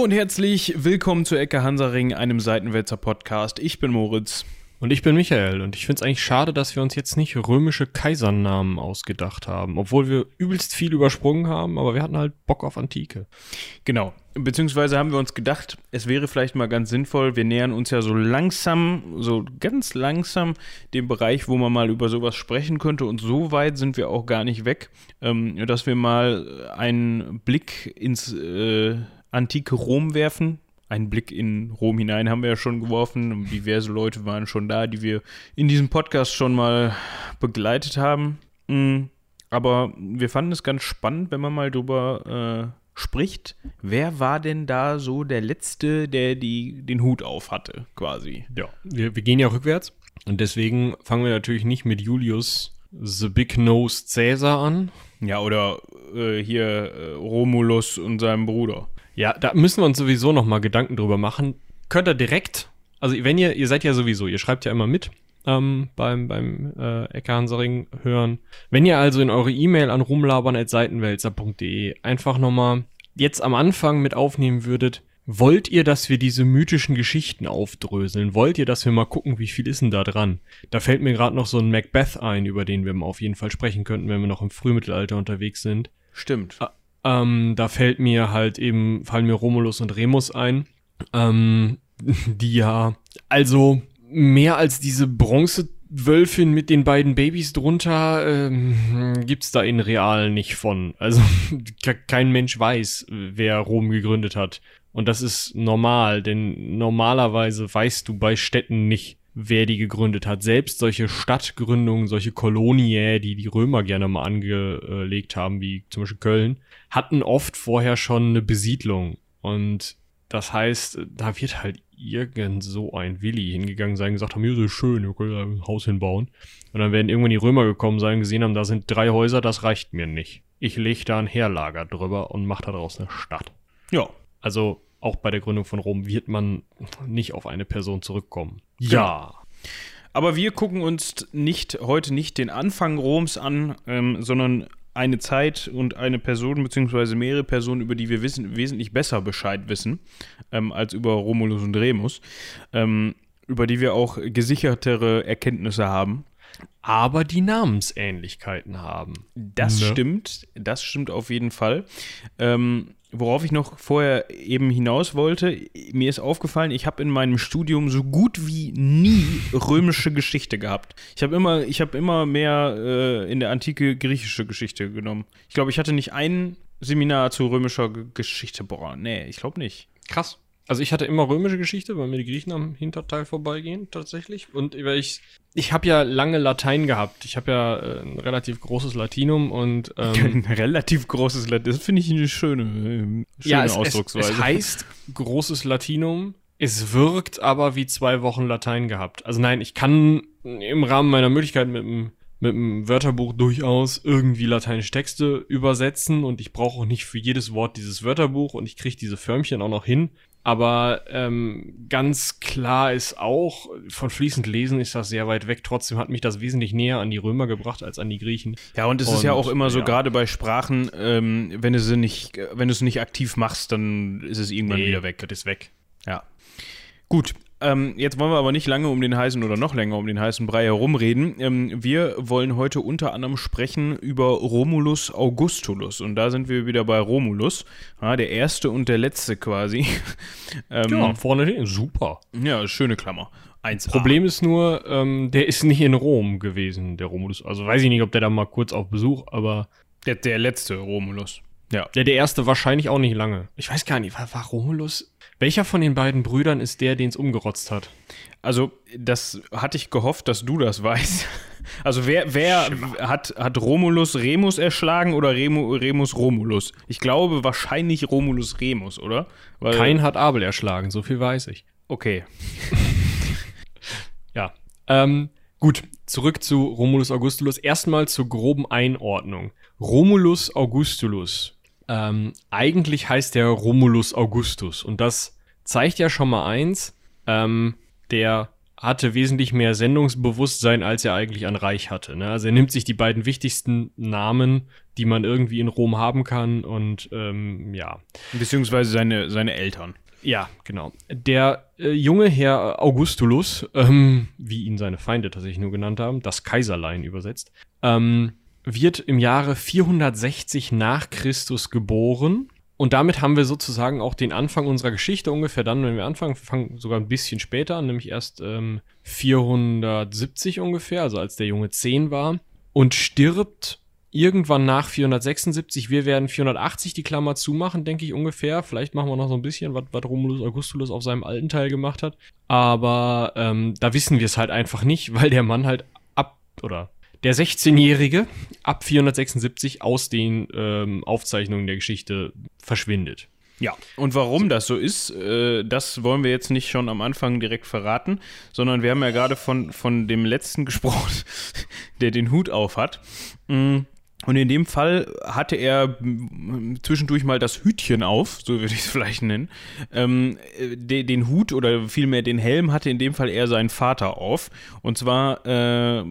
Hallo und herzlich willkommen zu Ecke Hansaring, einem Seitenwälzer Podcast. Ich bin Moritz. Und ich bin Michael und ich finde es eigentlich schade, dass wir uns jetzt nicht römische Kaisernamen ausgedacht haben, obwohl wir übelst viel übersprungen haben, aber wir hatten halt Bock auf Antike. Genau, beziehungsweise haben wir uns gedacht, es wäre vielleicht mal ganz sinnvoll, wir nähern uns ja so langsam, so ganz langsam dem Bereich, wo man mal über sowas sprechen könnte und so weit sind wir auch gar nicht weg, ähm, dass wir mal einen Blick ins äh, antike Rom werfen, einen Blick in Rom hinein haben wir ja schon geworfen. Diverse Leute waren schon da, die wir in diesem Podcast schon mal begleitet haben. Mm, aber wir fanden es ganz spannend, wenn man mal drüber äh, spricht. Wer war denn da so der Letzte, der die, den Hut auf hatte, quasi? Ja, wir, wir gehen ja rückwärts. Und deswegen fangen wir natürlich nicht mit Julius The Big Nose Caesar an. Ja, oder äh, hier äh, Romulus und seinem Bruder. Ja, da müssen wir uns sowieso noch mal Gedanken drüber machen. Könnt ihr direkt, also wenn ihr, ihr seid ja sowieso, ihr schreibt ja immer mit ähm, beim, beim äh, Ecke Hansaring hören. Wenn ihr also in eure E-Mail an rumlabern.seitenwälzer.de einfach noch mal jetzt am Anfang mit aufnehmen würdet, Wollt ihr, dass wir diese mythischen Geschichten aufdröseln? Wollt ihr, dass wir mal gucken, wie viel ist denn da dran? Da fällt mir gerade noch so ein Macbeth ein, über den wir auf jeden Fall sprechen könnten, wenn wir noch im Frühmittelalter unterwegs sind. Stimmt. Ähm, da fällt mir halt eben, fallen mir Romulus und Remus ein. Ähm, die ja, also mehr als diese Bronzewölfin mit den beiden Babys drunter ähm, gibt's da in real nicht von. Also kein Mensch weiß, wer Rom gegründet hat. Und das ist normal, denn normalerweise weißt du bei Städten nicht, wer die gegründet hat. Selbst solche Stadtgründungen, solche Kolonien, die die Römer gerne mal angelegt haben, wie zum Beispiel Köln, hatten oft vorher schon eine Besiedlung. Und das heißt, da wird halt irgend so ein Willi hingegangen sein, gesagt haben, hier ist schön, wir können da ein Haus hinbauen. Und dann werden irgendwann die Römer gekommen sein, gesehen haben, da sind drei Häuser, das reicht mir nicht. Ich lege da ein Heerlager drüber und mache daraus eine Stadt. Ja. Also auch bei der Gründung von Rom wird man nicht auf eine Person zurückkommen. Ja. Aber wir gucken uns nicht heute nicht den Anfang Roms an, ähm, sondern eine Zeit und eine Person beziehungsweise mehrere Personen, über die wir wissen, wesentlich besser Bescheid wissen ähm, als über Romulus und Remus, ähm, über die wir auch gesichertere Erkenntnisse haben. Aber die Namensähnlichkeiten haben. Das ne? stimmt, das stimmt auf jeden Fall. Ähm, worauf ich noch vorher eben hinaus wollte, mir ist aufgefallen, ich habe in meinem Studium so gut wie nie römische Geschichte gehabt. Ich habe immer, ich habe immer mehr äh, in der Antike griechische Geschichte genommen. Ich glaube, ich hatte nicht ein Seminar zu römischer Geschichte. Boah, nee, ich glaube nicht. Krass. Also ich hatte immer römische Geschichte, weil mir die Griechen am Hinterteil vorbeigehen, tatsächlich. Und ich, ich habe ja lange Latein gehabt. Ich habe ja äh, ein relativ großes Latinum und ähm, ein relativ großes Latinum. Das finde ich eine schöne, äh, schöne ja, es, Ausdrucksweise. Es, es heißt großes Latinum. Es wirkt aber wie zwei Wochen Latein gehabt. Also nein, ich kann im Rahmen meiner Möglichkeiten mit dem mit dem Wörterbuch durchaus irgendwie lateinische Texte übersetzen und ich brauche auch nicht für jedes Wort dieses Wörterbuch und ich kriege diese Förmchen auch noch hin. Aber ähm, ganz klar ist auch, von fließend lesen ist das sehr weit weg. Trotzdem hat mich das wesentlich näher an die Römer gebracht als an die Griechen. Ja, und es und, ist ja auch immer so, ja. gerade bei Sprachen, ähm, wenn du sie nicht, wenn du es nicht aktiv machst, dann ist es irgendwann nee, wieder weg. Das ist weg. Ja. Gut, ähm, jetzt wollen wir aber nicht lange um den heißen oder noch länger um den heißen Brei herumreden. Ähm, wir wollen heute unter anderem sprechen über Romulus Augustulus. Und da sind wir wieder bei Romulus. Ja, der erste und der letzte quasi. ähm, ja, vorne hin. Super. Ja, schöne Klammer. 1A. Problem ist nur, ähm, der ist nicht in Rom gewesen, der Romulus. Also weiß ich nicht, ob der da mal kurz auf Besuch, aber. Der, der letzte Romulus. Ja. Der, der erste wahrscheinlich auch nicht lange. Ich weiß gar nicht, war, war Romulus? Welcher von den beiden Brüdern ist der, den es umgerotzt hat? Also, das hatte ich gehofft, dass du das weißt. Also, wer, wer hat, hat Romulus Remus erschlagen oder Remu, Remus Romulus? Ich glaube wahrscheinlich Romulus Remus, oder? Weil Kein hat Abel erschlagen, so viel weiß ich. Okay. ja. Ähm, gut, zurück zu Romulus Augustulus. Erstmal zur groben Einordnung. Romulus Augustulus ähm, eigentlich heißt der Romulus Augustus. Und das zeigt ja schon mal eins. Ähm, der hatte wesentlich mehr Sendungsbewusstsein, als er eigentlich an Reich hatte. Ne? Also er nimmt sich die beiden wichtigsten Namen, die man irgendwie in Rom haben kann und ähm, ja. Beziehungsweise seine, seine Eltern. Ja, genau. Der äh, junge Herr Augustulus, ähm, wie ihn seine Feinde tatsächlich nur genannt haben, das Kaiserlein übersetzt, ähm, wird im Jahre 460 nach Christus geboren. Und damit haben wir sozusagen auch den Anfang unserer Geschichte ungefähr dann, wenn wir anfangen, wir fangen sogar ein bisschen später an, nämlich erst ähm, 470 ungefähr, also als der Junge 10 war, und stirbt irgendwann nach 476. Wir werden 480 die Klammer zumachen, denke ich ungefähr. Vielleicht machen wir noch so ein bisschen, was, was Romulus Augustulus auf seinem alten Teil gemacht hat. Aber ähm, da wissen wir es halt einfach nicht, weil der Mann halt ab oder der 16-Jährige ab 476 aus den ähm, Aufzeichnungen der Geschichte verschwindet. Ja, und warum das so ist, äh, das wollen wir jetzt nicht schon am Anfang direkt verraten, sondern wir haben ja gerade von, von dem letzten gesprochen, der den Hut auf hat. Mm, und in dem Fall hatte er zwischendurch mal das Hütchen auf, so würde ich es vielleicht nennen. Ähm, de, den Hut oder vielmehr den Helm hatte in dem Fall eher sein Vater auf. Und zwar äh,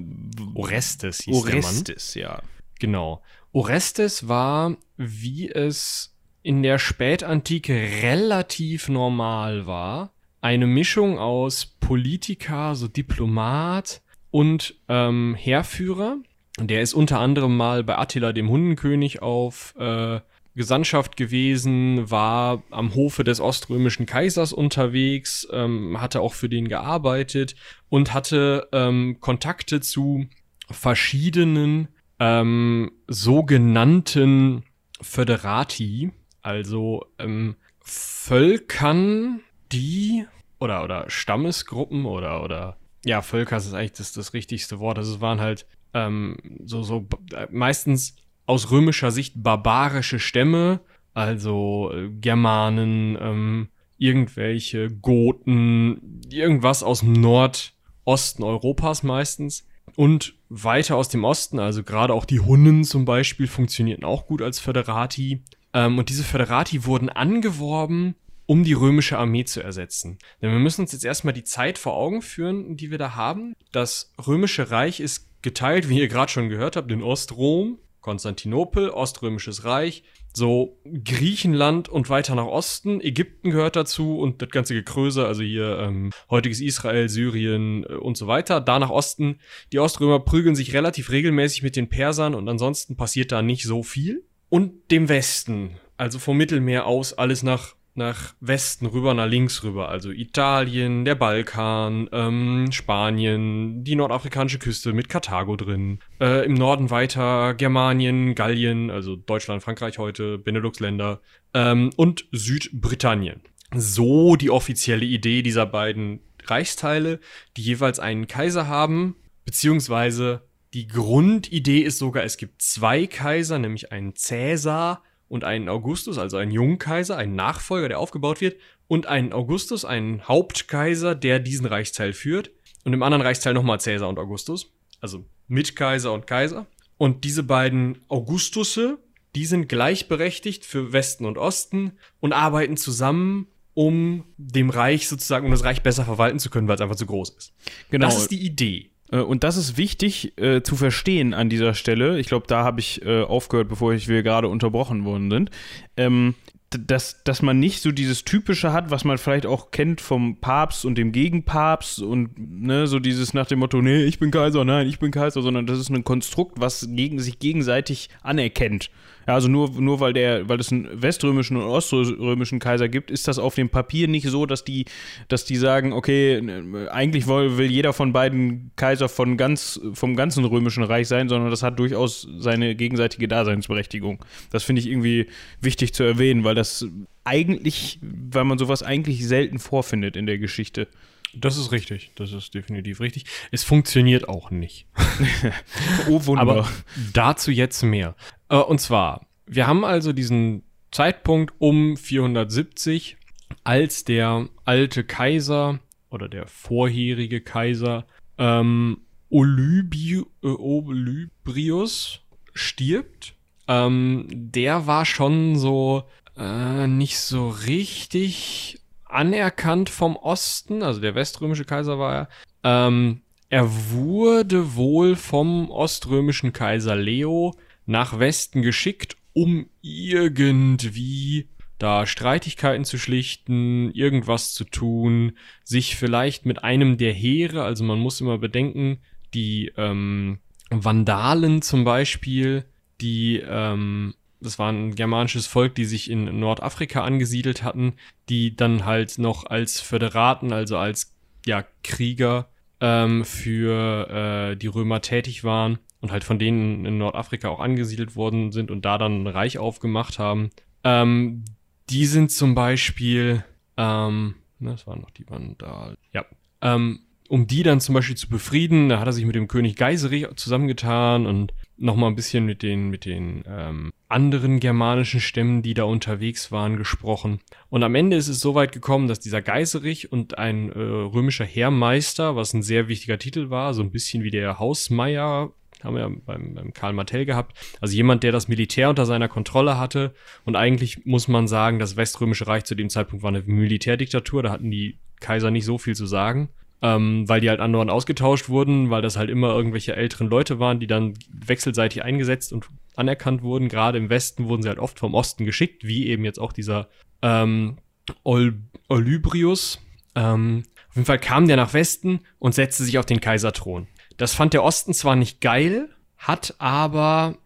Orestes hieß Orestes, der Mann. ja. Genau. Orestes war, wie es in der Spätantike relativ normal war, eine Mischung aus Politiker, so Diplomat und ähm, Heerführer der ist unter anderem mal bei Attila dem Hundenkönig auf äh, Gesandtschaft gewesen, war am Hofe des oströmischen Kaisers unterwegs, ähm, hatte auch für den gearbeitet und hatte ähm, Kontakte zu verschiedenen ähm, sogenannten Föderati, also ähm, Völkern, die oder oder Stammesgruppen oder oder ja Völker ist eigentlich das, das richtigste Wort. Also es waren halt ähm, so, so äh, meistens aus römischer Sicht barbarische Stämme, also äh, Germanen, ähm, irgendwelche Goten, irgendwas aus dem Nordosten Europas meistens. Und weiter aus dem Osten, also gerade auch die Hunnen zum Beispiel, funktionierten auch gut als Föderati. Ähm, und diese Föderati wurden angeworben, um die römische Armee zu ersetzen. Denn wir müssen uns jetzt erstmal die Zeit vor Augen führen, die wir da haben. Das römische Reich ist geteilt, wie ihr gerade schon gehört habt, in Ostrom, Konstantinopel, Oströmisches Reich, so Griechenland und weiter nach Osten, Ägypten gehört dazu und das ganze Gekröse, also hier ähm, heutiges Israel, Syrien äh, und so weiter. Da nach Osten, die Oströmer prügeln sich relativ regelmäßig mit den Persern und ansonsten passiert da nicht so viel. Und dem Westen, also vom Mittelmeer aus, alles nach nach Westen rüber, nach links rüber. Also Italien, der Balkan, ähm, Spanien, die nordafrikanische Küste mit Karthago drin. Äh, Im Norden weiter Germanien, Gallien, also Deutschland, Frankreich heute, Benelux-Länder ähm, und Südbritannien. So die offizielle Idee dieser beiden Reichsteile, die jeweils einen Kaiser haben, beziehungsweise die Grundidee ist sogar, es gibt zwei Kaiser, nämlich einen Cäsar und einen Augustus, also einen jungen Kaiser, einen Nachfolger, der aufgebaut wird, und einen Augustus, einen Hauptkaiser, der diesen Reichsteil führt. Und im anderen Reichsteil nochmal Cäsar und Augustus, also Mitkaiser und Kaiser. Und diese beiden Augustusse, die sind gleichberechtigt für Westen und Osten und arbeiten zusammen, um dem Reich sozusagen, um das Reich besser verwalten zu können, weil es einfach zu groß ist. Genau. Das ist die Idee. Äh, und das ist wichtig äh, zu verstehen an dieser Stelle. Ich glaube, da habe ich äh, aufgehört, bevor ich, wir gerade unterbrochen worden sind. Ähm, dass, dass man nicht so dieses Typische hat, was man vielleicht auch kennt vom Papst und dem Gegenpapst und ne, so dieses nach dem Motto, nee, ich bin Kaiser, nein, ich bin Kaiser, sondern das ist ein Konstrukt, was gegen, sich gegenseitig anerkennt. Ja, also nur, nur weil der, weil es einen weströmischen und oströmischen Kaiser gibt, ist das auf dem Papier nicht so, dass die, dass die sagen, okay, eigentlich will, will jeder von beiden Kaiser von ganz, vom ganzen römischen Reich sein, sondern das hat durchaus seine gegenseitige Daseinsberechtigung. Das finde ich irgendwie wichtig zu erwähnen, weil das eigentlich, weil man sowas eigentlich selten vorfindet in der Geschichte. Das ist richtig, das ist definitiv richtig. Es funktioniert auch nicht. oh Wunder. Aber dazu jetzt mehr. Äh, und zwar, wir haben also diesen Zeitpunkt um 470, als der alte Kaiser oder der vorherige Kaiser ähm, Olybi äh, Olybrius stirbt. Ähm, der war schon so äh, nicht so richtig anerkannt vom Osten, also der weströmische Kaiser war er. Ähm, er wurde wohl vom oströmischen Kaiser Leo nach Westen geschickt, um irgendwie da Streitigkeiten zu schlichten, irgendwas zu tun, sich vielleicht mit einem der Heere, also man muss immer bedenken, die ähm, Vandalen zum Beispiel, die, ähm, das war ein germanisches Volk, die sich in Nordafrika angesiedelt hatten, die dann halt noch als Föderaten, also als ja, Krieger ähm, für äh, die Römer tätig waren und halt von denen in Nordafrika auch angesiedelt worden sind und da dann ein Reich aufgemacht haben. Ähm, die sind zum Beispiel, ähm, das waren noch die Vandalen, ja, ähm, um die dann zum Beispiel zu befrieden, da hat er sich mit dem König Geiserich zusammengetan und nochmal ein bisschen mit den, mit den ähm, anderen germanischen Stämmen, die da unterwegs waren, gesprochen. Und am Ende ist es so weit gekommen, dass dieser Geiserich und ein äh, römischer Heermeister, was ein sehr wichtiger Titel war, so ein bisschen wie der Hausmeier, haben wir ja beim, beim Karl Martell gehabt, also jemand, der das Militär unter seiner Kontrolle hatte. Und eigentlich muss man sagen, das Weströmische Reich zu dem Zeitpunkt war eine Militärdiktatur, da hatten die Kaiser nicht so viel zu sagen ähm, weil die halt andauernd ausgetauscht wurden, weil das halt immer irgendwelche älteren Leute waren, die dann wechselseitig eingesetzt und anerkannt wurden. Gerade im Westen wurden sie halt oft vom Osten geschickt, wie eben jetzt auch dieser ähm, Ol Olybrius. Ähm, auf jeden Fall kam der nach Westen und setzte sich auf den Kaiserthron. Das fand der Osten zwar nicht geil, hat aber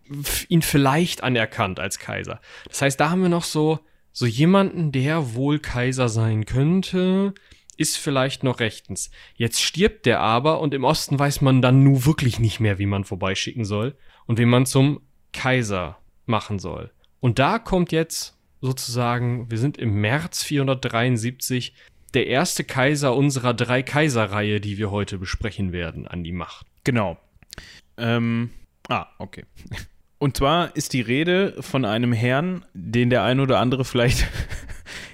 ihn vielleicht anerkannt als Kaiser. Das heißt, da haben wir noch so, so jemanden, der wohl Kaiser sein könnte, ist vielleicht noch rechtens. Jetzt stirbt der aber und im Osten weiß man dann nur wirklich nicht mehr, wie man vorbeischicken soll und wie man zum Kaiser machen soll. Und da kommt jetzt sozusagen, wir sind im März 473, der erste Kaiser unserer drei Kaiserreihe, die wir heute besprechen werden, an die Macht. Genau. Ähm, ah, okay. Und zwar ist die Rede von einem Herrn, den der ein oder andere vielleicht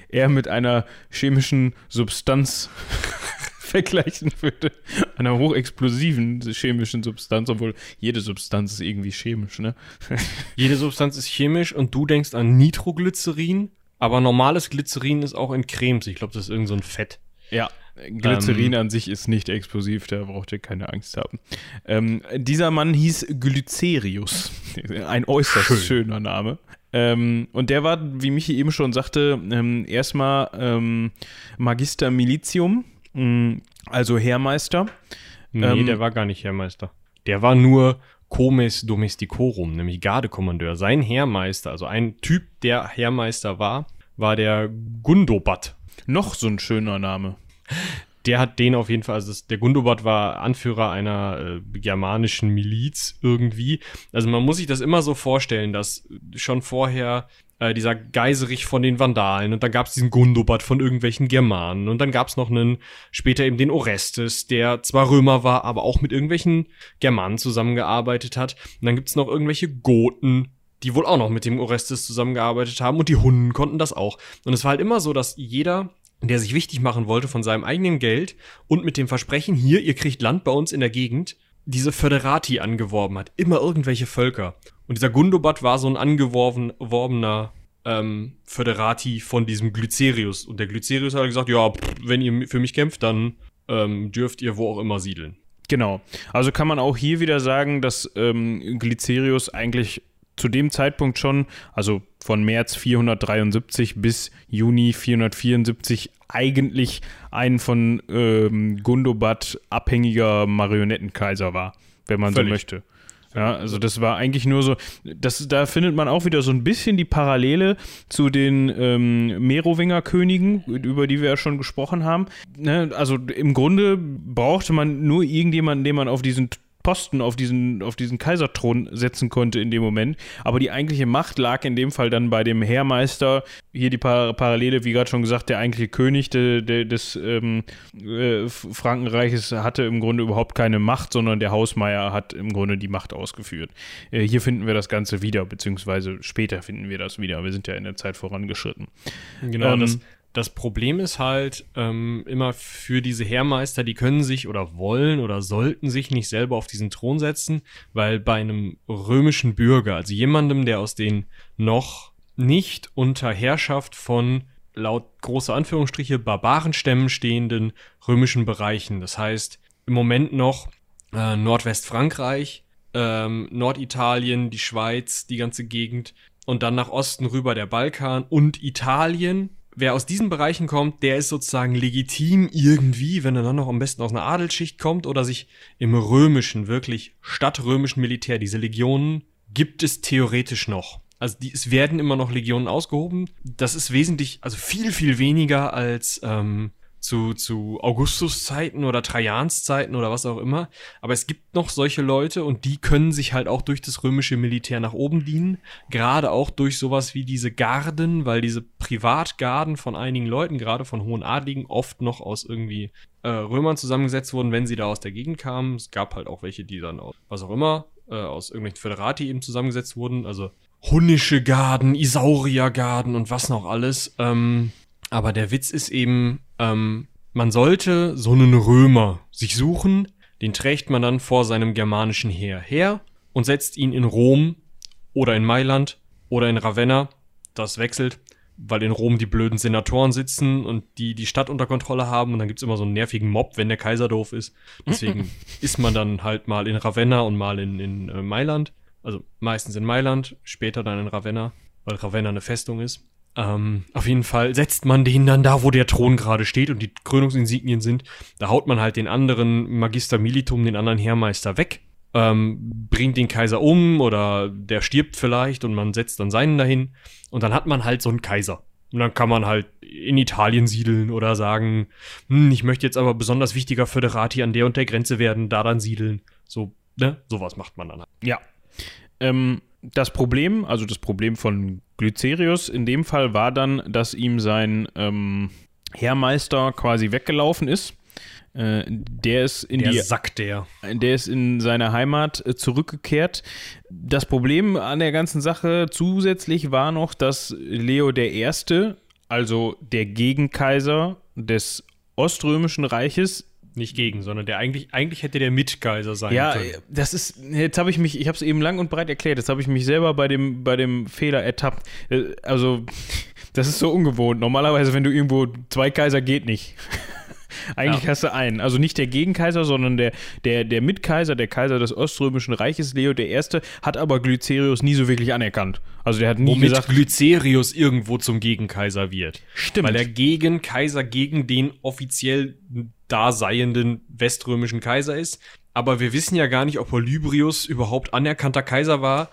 eher mit einer chemischen Substanz vergleichen würde. Einer hochexplosiven chemischen Substanz, obwohl jede Substanz ist irgendwie chemisch, ne? jede Substanz ist chemisch und du denkst an Nitroglycerin, aber normales Glycerin ist auch in Cremes. Ich glaube, das ist irgend so ein Fett. Ja, Glycerin ähm, an sich ist nicht explosiv, da braucht ihr keine Angst haben. Ähm, dieser Mann hieß Glycerius. Ein äußerst schön. schöner Name. Ähm, und der war, wie Michi eben schon sagte, ähm, erstmal ähm, Magister Militium, mm, also Heermeister. Nee, ähm, der war gar nicht Heermeister. Der war nur Comes Domesticorum, nämlich Gardekommandeur. Sein Heermeister, also ein Typ, der Heermeister war, war der Gundobat. Noch so ein schöner Name der hat den auf jeden Fall, also das, der Gundobad war Anführer einer äh, germanischen Miliz irgendwie. Also man muss sich das immer so vorstellen, dass schon vorher äh, dieser Geiserich von den Vandalen und dann gab es diesen Gundobad von irgendwelchen Germanen und dann gab es noch einen, später eben den Orestes, der zwar Römer war, aber auch mit irgendwelchen Germanen zusammengearbeitet hat. Und dann gibt es noch irgendwelche Goten, die wohl auch noch mit dem Orestes zusammengearbeitet haben und die Hunden konnten das auch. Und es war halt immer so, dass jeder der sich wichtig machen wollte von seinem eigenen Geld und mit dem Versprechen, hier, ihr kriegt Land bei uns in der Gegend, diese Föderati angeworben hat. Immer irgendwelche Völker. Und dieser Gundobad war so ein angeworbener ähm, Föderati von diesem Glycerius. Und der Glycerius hat gesagt, ja, pff, wenn ihr für mich kämpft, dann ähm, dürft ihr wo auch immer siedeln. Genau. Also kann man auch hier wieder sagen, dass ähm, Glycerius eigentlich zu dem Zeitpunkt schon, also von März 473 bis Juni 474, eigentlich ein von ähm, Gundobad abhängiger Marionettenkaiser war, wenn man Völlig. so möchte. Ja, also das war eigentlich nur so, das, da findet man auch wieder so ein bisschen die Parallele zu den ähm, Merowinger Königen, über die wir ja schon gesprochen haben. Ne? Also im Grunde brauchte man nur irgendjemanden, den man auf diesen Posten auf diesen, auf diesen Kaiserthron setzen konnte in dem Moment. Aber die eigentliche Macht lag in dem Fall dann bei dem Heermeister. Hier die Par Parallele, wie gerade schon gesagt, der eigentliche König de, de, des ähm, äh, Frankenreiches hatte im Grunde überhaupt keine Macht, sondern der Hausmeier hat im Grunde die Macht ausgeführt. Äh, hier finden wir das Ganze wieder, beziehungsweise später finden wir das wieder. Wir sind ja in der Zeit vorangeschritten. Genau, ähm, das das Problem ist halt ähm, immer für diese Heermeister, die können sich oder wollen oder sollten sich nicht selber auf diesen Thron setzen, weil bei einem römischen Bürger, also jemandem, der aus den noch nicht unter Herrschaft von laut große Anführungsstriche Barbarenstämmen stehenden römischen Bereichen. Das heißt, im Moment noch äh, Nordwestfrankreich, ähm, Norditalien, die Schweiz, die ganze Gegend und dann nach Osten rüber der Balkan und Italien. Wer aus diesen Bereichen kommt, der ist sozusagen legitim irgendwie, wenn er dann noch am besten aus einer Adelsschicht kommt oder sich im römischen, wirklich stadtrömischen Militär, diese Legionen, gibt es theoretisch noch. Also die, es werden immer noch Legionen ausgehoben. Das ist wesentlich, also viel, viel weniger als ähm, zu, zu Augustus-Zeiten oder Trajans-Zeiten oder was auch immer. Aber es gibt noch solche Leute und die können sich halt auch durch das römische Militär nach oben dienen. Gerade auch durch sowas wie diese Garden, weil diese Privatgarden von einigen Leuten, gerade von hohen Adligen, oft noch aus irgendwie äh, Römern zusammengesetzt wurden, wenn sie da aus der Gegend kamen. Es gab halt auch welche, die dann aus, was auch immer, äh, aus irgendwelchen Föderati eben zusammengesetzt wurden. Also Hunnische Garden, Isauriergarden und was noch alles. Ähm, aber der Witz ist eben, ähm, man sollte so einen Römer sich suchen, den trägt man dann vor seinem germanischen Heer her und setzt ihn in Rom oder in Mailand oder in Ravenna. Das wechselt, weil in Rom die blöden Senatoren sitzen und die die Stadt unter Kontrolle haben und dann gibt's immer so einen nervigen Mob, wenn der Kaiser doof ist. Deswegen ist man dann halt mal in Ravenna und mal in, in äh, Mailand. Also meistens in Mailand, später dann in Ravenna, weil Ravenna eine Festung ist. Ähm, auf jeden Fall setzt man den dann da, wo der Thron gerade steht und die Krönungsinsignien sind. Da haut man halt den anderen Magister Militum, den anderen Heermeister weg, ähm, bringt den Kaiser um oder der stirbt vielleicht und man setzt dann seinen dahin. Und dann hat man halt so einen Kaiser. Und dann kann man halt in Italien siedeln oder sagen, hm, ich möchte jetzt aber besonders wichtiger Föderati an der und der Grenze werden, da dann siedeln. So, ne? Sowas macht man dann halt. Ja. Ähm, das Problem, also das Problem von Glycerius in dem Fall war dann, dass ihm sein ähm, Heermeister quasi weggelaufen ist. Äh, der ist in Der die Sack der. der ist in seine Heimat äh, zurückgekehrt. Das Problem an der ganzen Sache zusätzlich war noch, dass Leo I., also der Gegenkaiser des Oströmischen Reiches, Nicht gegen, sondern der eigentlich, eigentlich hätte der Mitkaiser sein ja, können. das ist, jetzt habe ich mich, ich habe es eben lang und breit erklärt, jetzt habe ich mich selber bei dem, bei dem Fehler ertappt. Äh, Also, das ist so ungewohnt. Normalerweise, wenn du irgendwo zwei Kaiser geht nicht. Eigentlich Ja. hast du einen. Also nicht der Gegenkaiser, sondern der, der, der Mitkaiser, der Kaiser des Oströmischen Reiches, Leo I., hat aber Glycerius nie so wirklich anerkannt. Also der hat nie Womit gesagt, Glycerius irgendwo zum Gegenkaiser wird. Stimmt. Weil er Gegenkaiser gegen den offiziell daseienden weströmischen Kaiser ist. Aber wir wissen ja gar nicht, ob Olybrius überhaupt anerkannter Kaiser war.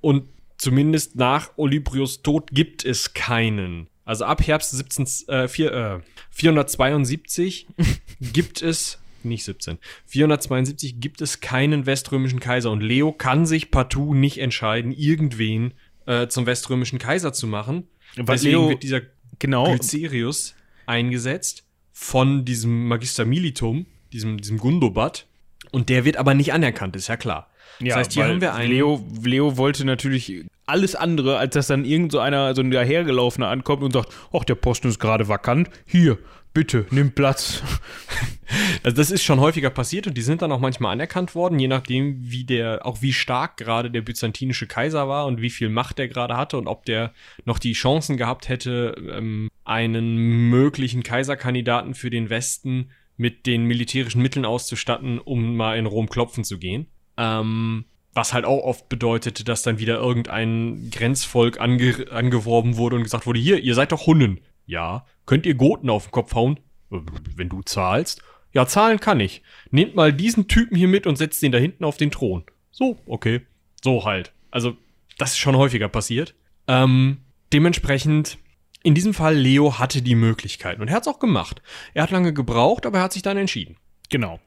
Und zumindest nach Olybrius Tod gibt es keinen. Also ab Herbst 17, äh, vier, äh, 472 gibt es, nicht 17, 472 gibt es keinen weströmischen Kaiser. Und Leo kann sich partout nicht entscheiden, irgendwen äh, zum weströmischen Kaiser zu machen. Weil Deswegen Leo- wird dieser genau, Glycerius eingesetzt von diesem Magister Militum, diesem, diesem Gundobad. Und der wird aber nicht anerkannt, ist ja klar. Ja, das heißt, hier haben wir einen. Leo, Leo wollte natürlich alles andere, als dass dann irgend so einer, so ein dahergelaufener ankommt und sagt, ach, der Posten ist gerade vakant, hier, bitte, nimm Platz. Also das ist schon häufiger passiert und die sind dann auch manchmal anerkannt worden, je nachdem, wie der, auch wie stark gerade der byzantinische Kaiser war und wie viel Macht der gerade hatte und ob der noch die Chancen gehabt hätte, ähm, einen möglichen Kaiserkandidaten für den Westen mit den militärischen Mitteln auszustatten, um mal in Rom klopfen zu gehen. Ähm, was halt auch oft bedeutete, dass dann wieder irgendein Grenzvolk ange angeworben wurde und gesagt wurde, hier, ihr seid doch Hunnen. Ja, könnt ihr Goten auf den Kopf hauen? Wenn du zahlst? Ja, zahlen kann ich. Nehmt mal diesen Typen hier mit und setzt den da hinten auf den Thron. So, okay. So halt. Also, das ist schon häufiger passiert. Ähm, dementsprechend, in diesem Fall, Leo hatte die Möglichkeiten und er hat es auch gemacht. Er hat lange gebraucht, aber er hat sich dann entschieden. Genau.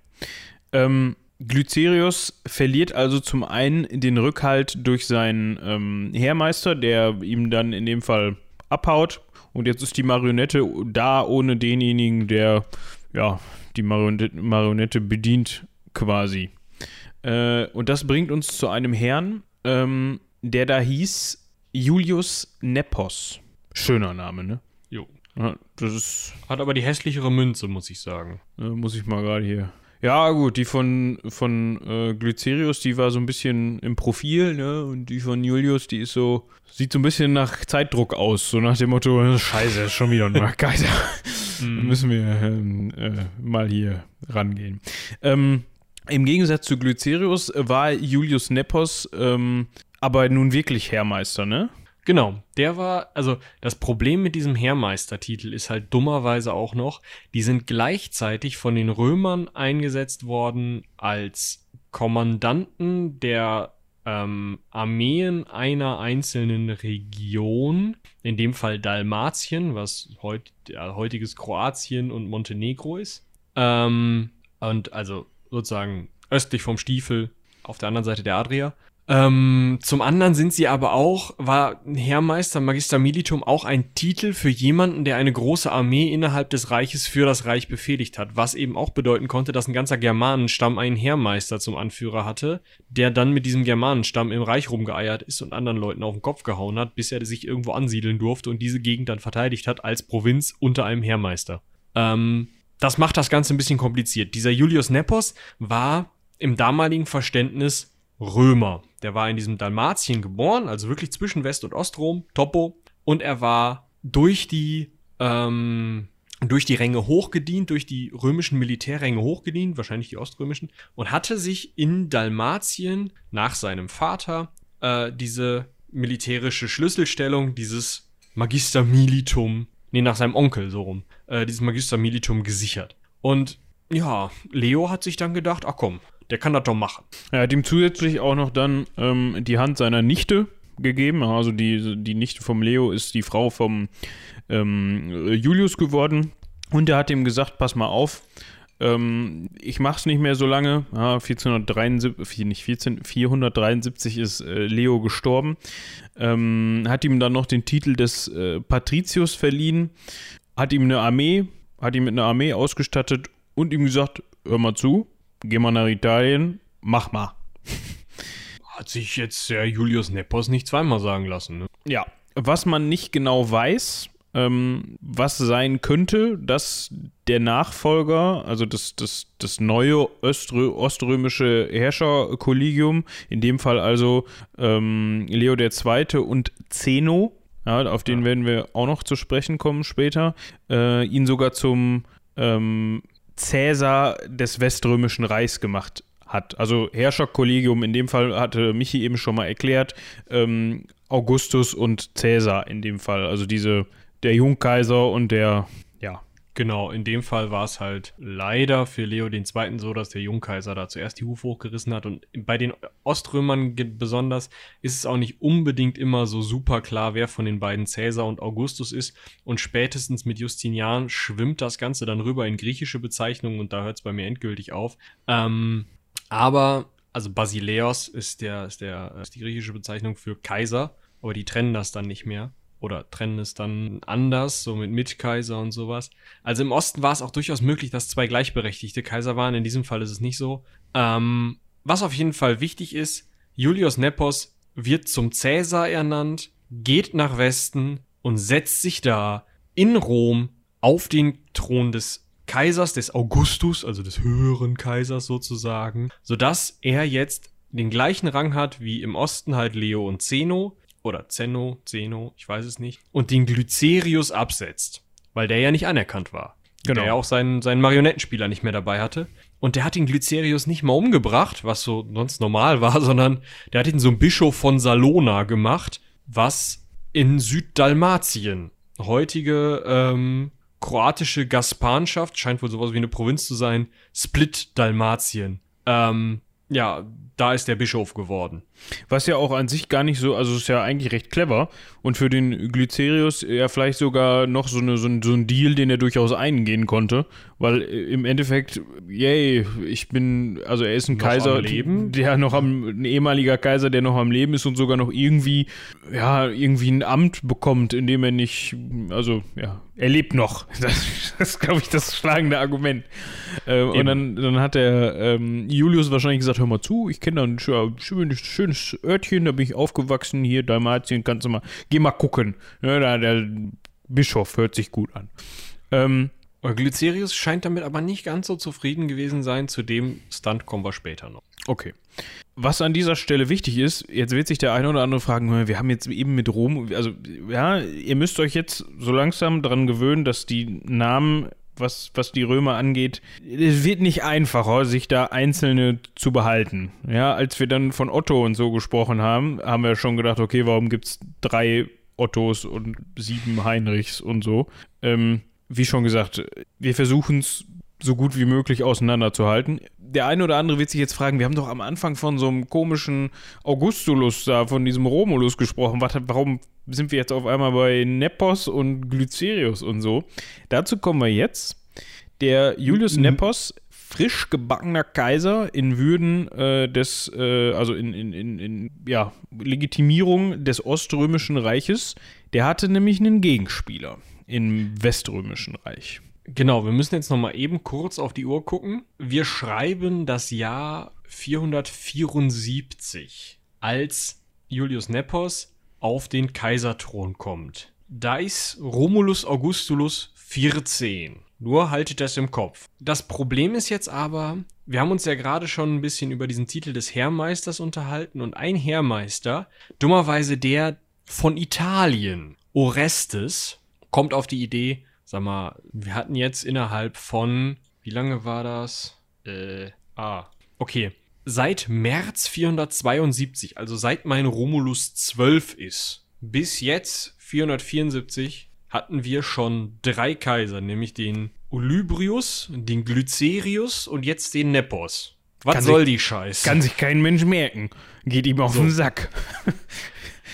Ähm, Glycerius verliert also zum einen den Rückhalt durch seinen ähm, Heermeister, der ihm dann in dem Fall abhaut. Und jetzt ist die Marionette da ohne denjenigen, der ja die Marionette, Marionette bedient quasi. Äh, und das bringt uns zu einem Herrn, ähm, der da hieß Julius Nepos. Schöner Name, ne? Jo. Ja, das ist Hat aber die hässlichere Münze, muss ich sagen. äh, muss ich mal gerade hier. Ja, gut, die von, von äh, Glycerius, die war so ein bisschen im Profil, ne? Und die von Julius, die ist so, sieht so ein bisschen nach Zeitdruck aus, so nach dem Motto, scheiße, ist schon wieder ein Markgeiser. Dann müssen wir ähm, äh, mal hier rangehen. Ähm, Im Gegensatz zu Glycerius war Julius Nepos ähm, aber nun wirklich Herrmeister, ne? Genau, der war, also das Problem mit diesem Heermeistertitel ist halt dummerweise auch noch, die sind gleichzeitig von den Römern eingesetzt worden als Kommandanten der ähm, Armeen einer einzelnen Region, in dem Fall Dalmatien, was heut, ja, heutiges Kroatien und Montenegro ist. Ähm, und also sozusagen östlich vom Stiefel auf der anderen Seite der Adria. Ähm, zum anderen sind sie aber auch, war Heermeister Magister Militum auch ein Titel für jemanden, der eine große Armee innerhalb des Reiches für das Reich befehligt hat, was eben auch bedeuten konnte, dass ein ganzer Germanenstamm einen Heermeister zum Anführer hatte, der dann mit diesem Germanenstamm im Reich rumgeeiert ist und anderen Leuten auf den Kopf gehauen hat, bis er sich irgendwo ansiedeln durfte und diese Gegend dann verteidigt hat als Provinz unter einem Heermeister. Ähm, das macht das Ganze ein bisschen kompliziert. Dieser Julius Nepos war im damaligen Verständnis Römer. Der war in diesem Dalmatien geboren, also wirklich zwischen West- und Ostrom, Topo. Und er war durch die, ähm, durch die Ränge hochgedient, durch die römischen Militärränge hochgedient, wahrscheinlich die oströmischen, und hatte sich in Dalmatien nach seinem Vater äh, diese militärische Schlüsselstellung, dieses Magister Militum, nee, nach seinem Onkel so rum, äh, dieses Magister Militum gesichert. Und ja, Leo hat sich dann gedacht, ach komm, der kann das doch machen. Er hat ihm zusätzlich auch noch dann ähm, die Hand seiner Nichte gegeben. Also die, die Nichte vom Leo ist die Frau vom ähm, Julius geworden. Und er hat ihm gesagt, pass mal auf, ähm, ich mach's nicht mehr so lange. Ja, 1473, nicht 14, 473 ist äh, Leo gestorben. Ähm, hat ihm dann noch den Titel des äh, Patricius verliehen, hat ihm eine Armee, hat ihn mit einer Armee ausgestattet und ihm gesagt, hör mal zu, geh mal nach Italien, mach mal. Hat sich jetzt der Julius Nepos nicht zweimal sagen lassen. Ne? Ja, was man nicht genau weiß, ähm, was sein könnte, dass der Nachfolger, also das, das, das neue Öströ oströmische Herrscherkollegium, in dem Fall also ähm, Leo II. und Zeno, ja, auf den ja. werden wir auch noch zu sprechen kommen später, äh, ihn sogar zum ähm, Cäsar des Weströmischen Reichs gemacht hat. Also Herrscherkollegium, in dem Fall hatte Michi eben schon mal erklärt, ähm, Augustus und Cäsar in dem Fall. Also diese, der Jungkaiser und der, Genau, in dem Fall war es halt leider für Leo II. so, dass der Jungkaiser da zuerst die Hufe hochgerissen hat. Und bei den Oströmern besonders ist es auch nicht unbedingt immer so super klar, wer von den beiden Cäsar und Augustus ist. Und spätestens mit Justinian schwimmt das Ganze dann rüber in griechische Bezeichnungen und da hört es bei mir endgültig auf. Ähm, aber, also Basileos ist, der, ist, der, ist die griechische Bezeichnung für Kaiser, aber die trennen das dann nicht mehr oder trennen es dann anders, so mit Mitkaiser und sowas. Also im Osten war es auch durchaus möglich, dass zwei gleichberechtigte Kaiser waren. In diesem Fall ist es nicht so. Ähm, was auf jeden Fall wichtig ist, Julius Nepos wird zum Cäsar ernannt, geht nach Westen und setzt sich da in Rom auf den Thron des Kaisers, des Augustus, also des höheren Kaisers sozusagen, sodass er jetzt den gleichen Rang hat wie im Osten halt Leo und Zeno, oder Zeno, Zeno, ich weiß es nicht, und den Glycerius absetzt, weil der ja nicht anerkannt war. Genau. Der ja auch seinen, seinen Marionettenspieler nicht mehr dabei hatte. Und der hat den Glycerius nicht mal umgebracht, was so sonst normal war, sondern der hat ihn so ein Bischof von Salona gemacht, was in Süddalmatien, heutige ähm, kroatische Gaspanschaft, scheint wohl sowas wie eine Provinz zu sein, Split Dalmatien. Ähm, ja, da ist der Bischof geworden. Was ja auch an sich gar nicht so, also ist ja eigentlich recht clever und für den Glycerius ja vielleicht sogar noch so, eine, so, ein, so ein Deal, den er durchaus eingehen konnte, weil äh, im Endeffekt, yay, ich bin, also er ist ein noch Kaiser, der noch am, ein ehemaliger Kaiser, der noch am Leben ist und sogar noch irgendwie, ja, irgendwie ein Amt bekommt, in dem er nicht, also ja, er lebt noch. Das, das ist, glaube ich, das schlagende Argument. Äh, und dann, dann hat der ähm, Julius wahrscheinlich gesagt, hör mal zu, ich kenne da ein schönes, schönes Örtchen, da bin ich aufgewachsen, hier Dalmatien, kannst du mal, geh mal gucken. Ja, da, der Bischof hört sich gut an. Ähm, Glycerius scheint damit aber nicht ganz so zufrieden gewesen sein. Zu dem Stunt kommen wir später noch. Okay. Was an dieser Stelle wichtig ist, jetzt wird sich der eine oder andere fragen, wir haben jetzt eben mit Rom, also ja, ihr müsst euch jetzt so langsam daran gewöhnen, dass die Namen, was, was die Römer angeht, es wird nicht einfacher, sich da einzelne zu behalten. Ja, als wir dann von Otto und so gesprochen haben, haben wir schon gedacht, okay, warum gibt es drei Ottos und sieben Heinrichs und so. Ähm, wie schon gesagt, wir versuchen es so gut wie möglich auseinanderzuhalten. Der eine oder andere wird sich jetzt fragen, wir haben doch am Anfang von so einem komischen Augustulus da, von diesem Romulus gesprochen. Warum sind wir jetzt auf einmal bei Nepos und Glycerius und so? Dazu kommen wir jetzt. Der Julius mhm. Nepos, frisch gebackener Kaiser in Würden äh, des, äh, also in, in, in, in, ja, Legitimierung des Oströmischen Reiches, der hatte nämlich einen Gegenspieler im Weströmischen Reich. Genau, wir müssen jetzt noch mal eben kurz auf die Uhr gucken. Wir schreiben das Jahr 474, als Julius Nepos auf den Kaiserthron kommt. Da ist Romulus Augustulus 14. Nur haltet das im Kopf. Das Problem ist jetzt aber, wir haben uns ja gerade schon ein bisschen über diesen Titel des Heermeisters unterhalten und ein Heermeister, dummerweise der von Italien, Orestes, kommt auf die Idee, sag mal, wir hatten jetzt innerhalb von, wie lange war das? Äh, ah, okay. Seit März 472, also seit mein Romulus 12 ist, bis jetzt 474, hatten wir schon drei Kaiser, nämlich den Olybrius, den Glycerius und jetzt den Nepos. Was kann soll sich, die Scheiße? Kann sich kein Mensch merken. Geht ihm auf so. den Sack.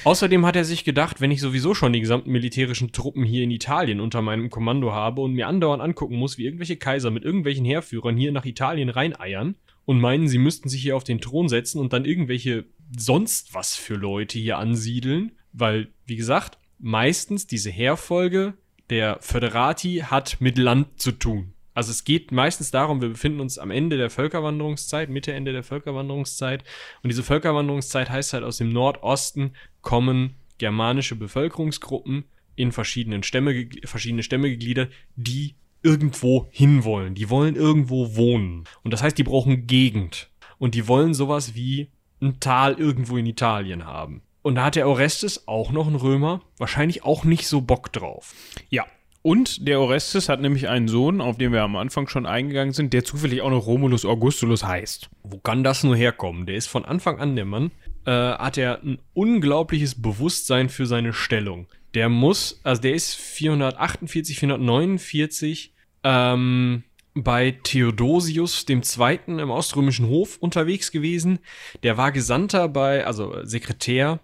Außerdem hat er sich gedacht, wenn ich sowieso schon die gesamten militärischen Truppen hier in Italien unter meinem Kommando habe und mir andauernd angucken muss, wie irgendwelche Kaiser mit irgendwelchen Heerführern hier nach Italien reineiern und meinen, sie müssten sich hier auf den Thron setzen und dann irgendwelche sonst was für Leute hier ansiedeln, weil, wie gesagt, meistens diese Heerfolge der Föderati hat mit Land zu tun. Also es geht meistens darum, wir befinden uns am Ende der Völkerwanderungszeit, Mitte, Ende der Völkerwanderungszeit. Und diese Völkerwanderungszeit heißt halt, aus dem Nordosten kommen germanische Bevölkerungsgruppen in verschiedenen Stämme, verschiedene Stämme gegliedert, die irgendwo hinwollen. Die wollen irgendwo wohnen. Und das heißt, die brauchen Gegend. Und die wollen sowas wie ein Tal irgendwo in Italien haben. Und da hat der Orestes auch noch einen Römer, wahrscheinlich auch nicht so Bock drauf. Ja, und der Orestes hat nämlich einen Sohn, auf den wir am Anfang schon eingegangen sind, der zufällig auch noch Romulus Augustulus heißt. Wo kann das nur herkommen? Der ist von Anfang an der Mann, äh, hat er ein unglaubliches Bewusstsein für seine Stellung. Der muss, also der ist 448, 449 ähm, bei Theodosius II. im Oströmischen Hof unterwegs gewesen. Der war Gesandter bei, also Sekretär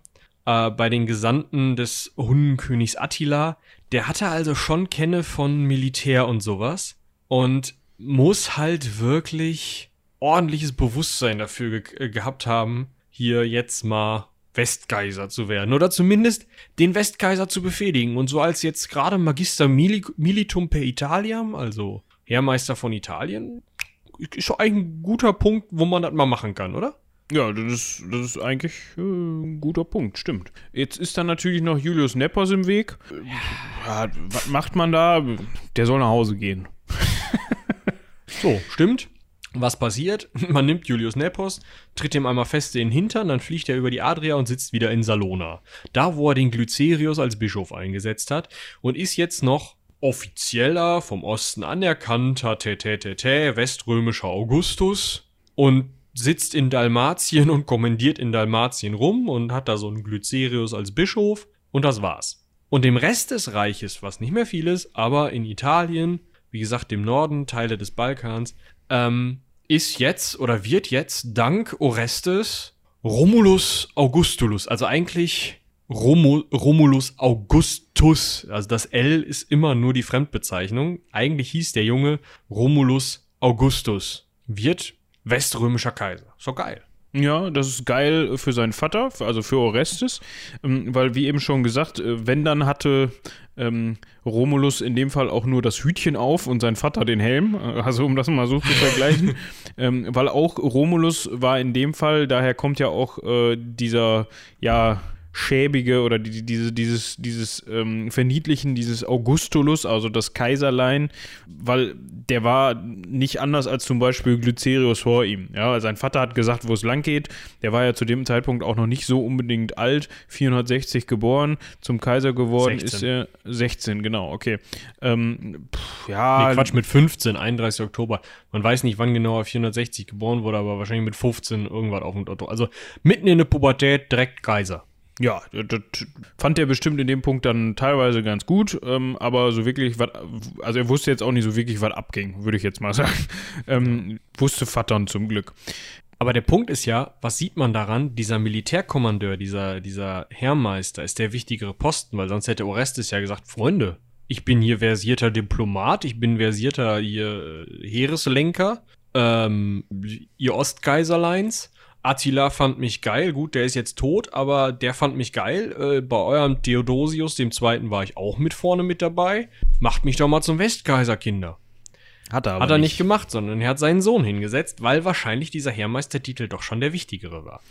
äh, bei den Gesandten des Hundenkönigs Attila der hatte also schon Kenne von Militär und sowas und muss halt wirklich ordentliches Bewusstsein dafür ge äh, gehabt haben, hier jetzt mal Westkaiser zu werden oder zumindest den Westkaiser zu befehligen und so als jetzt gerade Magister Mili Militum per Italiam, also Heermeister von Italien, ist schon ein guter Punkt, wo man das mal machen kann, oder? Ja, das ist, das ist eigentlich äh, ein guter Punkt, stimmt. Jetzt ist dann natürlich noch Julius Nepos im Weg. Ja, was macht man da? Der soll nach Hause gehen. so, stimmt. Was passiert? Man nimmt Julius Nepos, tritt ihm einmal fest in den Hintern, dann fliegt er über die Adria und sitzt wieder in Salona. Da, wo er den Glycerius als Bischof eingesetzt hat und ist jetzt noch offizieller, vom Osten anerkannter, tä, weströmischer Augustus und sitzt in Dalmatien und kommandiert in Dalmatien rum und hat da so einen Glycerius als Bischof und das war's. Und dem Rest des Reiches, was nicht mehr viel ist, aber in Italien, wie gesagt, dem Norden, Teile des Balkans, ähm, ist jetzt oder wird jetzt dank Orestes Romulus Augustulus, also eigentlich Romul Romulus Augustus, also das L ist immer nur die Fremdbezeichnung. Eigentlich hieß der Junge Romulus Augustus, wird weströmischer Kaiser. So geil. Ja, das ist geil für seinen Vater, also für Orestes, ähm, weil wie eben schon gesagt, äh, wenn dann hatte ähm, Romulus in dem Fall auch nur das Hütchen auf und sein Vater den Helm, äh, also um das mal so zu vergleichen, ähm, weil auch Romulus war in dem Fall, daher kommt ja auch äh, dieser, ja, schäbige oder die, diese, dieses, dieses ähm, Verniedlichen dieses Augustulus, also das Kaiserlein, weil der war nicht anders als zum Beispiel Glycerius vor ihm. Ja, sein Vater hat gesagt, wo es lang geht. Der war ja zu dem Zeitpunkt auch noch nicht so unbedingt alt, 460 geboren, zum Kaiser geworden 16. ist er 16, genau, okay. Ähm, pff, ja. Nee, Quatsch, mit 15, 31 Oktober. Man weiß nicht, wann genau er 460 geboren wurde, aber wahrscheinlich mit 15 irgendwas auf dem Otto. Also mitten in der Pubertät direkt Kaiser. Ja, das fand er bestimmt in dem Punkt dann teilweise ganz gut, ähm, aber so wirklich, wat, also er wusste jetzt auch nicht so wirklich, was abging, würde ich jetzt mal sagen. Ähm, wusste Vattern zum Glück. Aber der Punkt ist ja, was sieht man daran? Dieser Militärkommandeur, dieser, dieser Herrmeister ist der wichtigere Posten, weil sonst hätte Orestes ja gesagt, Freunde, ich bin hier versierter Diplomat, ich bin versierter hier äh, Heereslenker, ähm, ihr Ostkaiserleins Attila fand mich geil. Gut, der ist jetzt tot, aber der fand mich geil. Äh, bei eurem Theodosius, dem Zweiten, war ich auch mit vorne mit dabei. Macht mich doch mal zum Westkaiser, Kinder. Hat er aber Hat er nicht. nicht gemacht, sondern er hat seinen Sohn hingesetzt, weil wahrscheinlich dieser Herrmeistertitel doch schon der wichtigere war.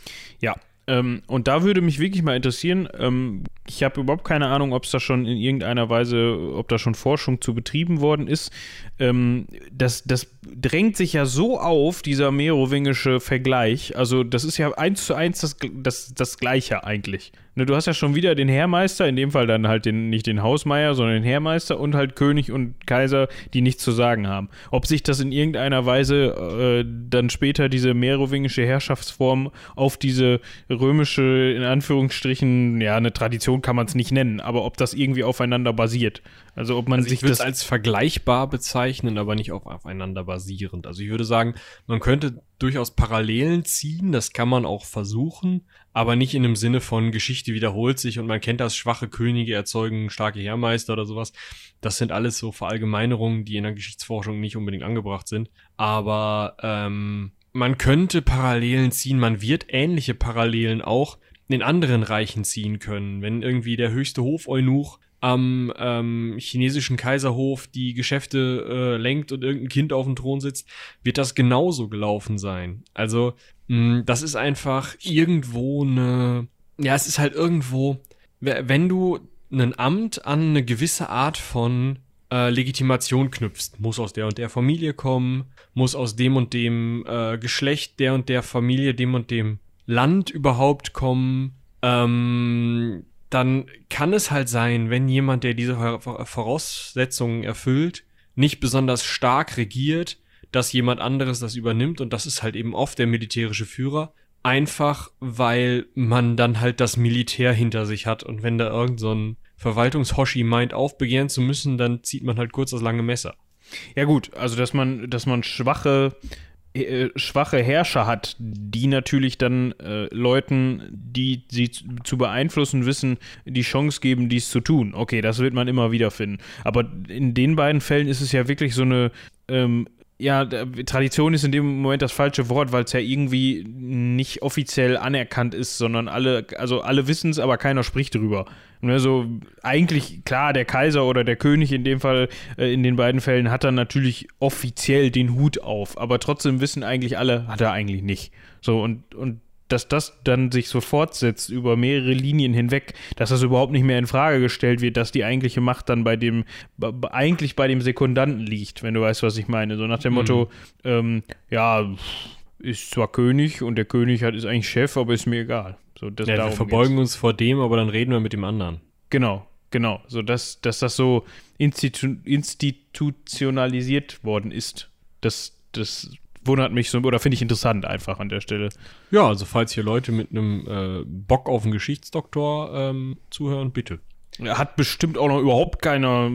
Ja, ähm, und da würde mich wirklich mal interessieren, ähm, ich habe überhaupt keine Ahnung, ob es da schon in irgendeiner Weise, ob da schon Forschung zu betrieben worden ist. Ähm, das, das drängt sich ja so auf, dieser merowingische Vergleich. Also, das ist ja eins zu eins das, das, das Gleiche eigentlich. Ne, du hast ja schon wieder den Heermeister, in dem Fall dann halt den, nicht den Hausmeier, sondern den Heermeister und halt König und Kaiser, die nichts zu sagen haben. Ob sich das in irgendeiner Weise äh, dann später diese merowingische Herrschaftsform auf diese römische, in Anführungsstrichen, ja, eine Tradition kann man es nicht nennen, aber ob das irgendwie aufeinander basiert. Also ob man also sich das als vergleichbar bezeichnen, aber nicht auf, aufeinander basierend. Also ich würde sagen, man könnte durchaus Parallelen ziehen, das kann man auch versuchen, aber nicht in dem Sinne von Geschichte wiederholt sich und man kennt das, schwache Könige erzeugen starke Heermeister oder sowas. Das sind alles so Verallgemeinerungen, die in der Geschichtsforschung nicht unbedingt angebracht sind. Aber ähm, man könnte Parallelen ziehen, man wird ähnliche Parallelen auch in anderen Reichen ziehen können. Wenn irgendwie der höchste Hofeunuch am ähm, chinesischen Kaiserhof die Geschäfte äh, lenkt und irgendein Kind auf dem Thron sitzt, wird das genauso gelaufen sein. Also, das ist einfach irgendwo eine, ja, es ist halt irgendwo, wenn du ein Amt an eine gewisse Art von äh, Legitimation knüpfst, muss aus der und der Familie kommen, muss aus dem und dem äh, Geschlecht der und der Familie, dem und dem Land überhaupt kommen, ähm, dann kann es halt sein, wenn jemand, der diese Voraussetzungen erfüllt, nicht besonders stark regiert, dass jemand anderes das übernimmt und das ist halt eben oft der militärische Führer, einfach weil man dann halt das Militär hinter sich hat und wenn da irgend so ein Verwaltungshoshi meint, aufbegehren zu müssen, dann zieht man halt kurz das lange Messer. Ja gut, also dass man, dass man schwache äh, schwache Herrscher hat, die natürlich dann äh, Leuten, die sie zu beeinflussen wissen, die Chance geben, dies zu tun. Okay, das wird man immer wieder finden. Aber in den beiden Fällen ist es ja wirklich so eine ähm, ja, Tradition ist in dem Moment das falsche Wort, weil es ja irgendwie nicht offiziell anerkannt ist, sondern alle, also alle wissen es, aber keiner spricht drüber. Also eigentlich, klar, der Kaiser oder der König in dem Fall, äh, in den beiden Fällen, hat dann natürlich offiziell den Hut auf, aber trotzdem wissen eigentlich alle, hat er eigentlich nicht. So, und, und dass das dann sich so fortsetzt über mehrere Linien hinweg, dass das überhaupt nicht mehr in Frage gestellt wird, dass die eigentliche Macht dann bei dem, eigentlich bei dem Sekundanten liegt, wenn du weißt, was ich meine. So nach dem mhm. Motto, ähm, ja, ist zwar König und der König hat, ist eigentlich Chef, aber ist mir egal. So, das, ja, wir verbeugen geht's. uns vor dem, aber dann reden wir mit dem anderen. Genau, genau. So dass, dass das so institu institutionalisiert worden ist. Das, das wundert mich so, oder finde ich interessant einfach an der Stelle. Ja, also falls hier Leute mit einem äh, Bock auf einen Geschichtsdoktor ähm, zuhören, bitte. Hat bestimmt auch noch überhaupt keiner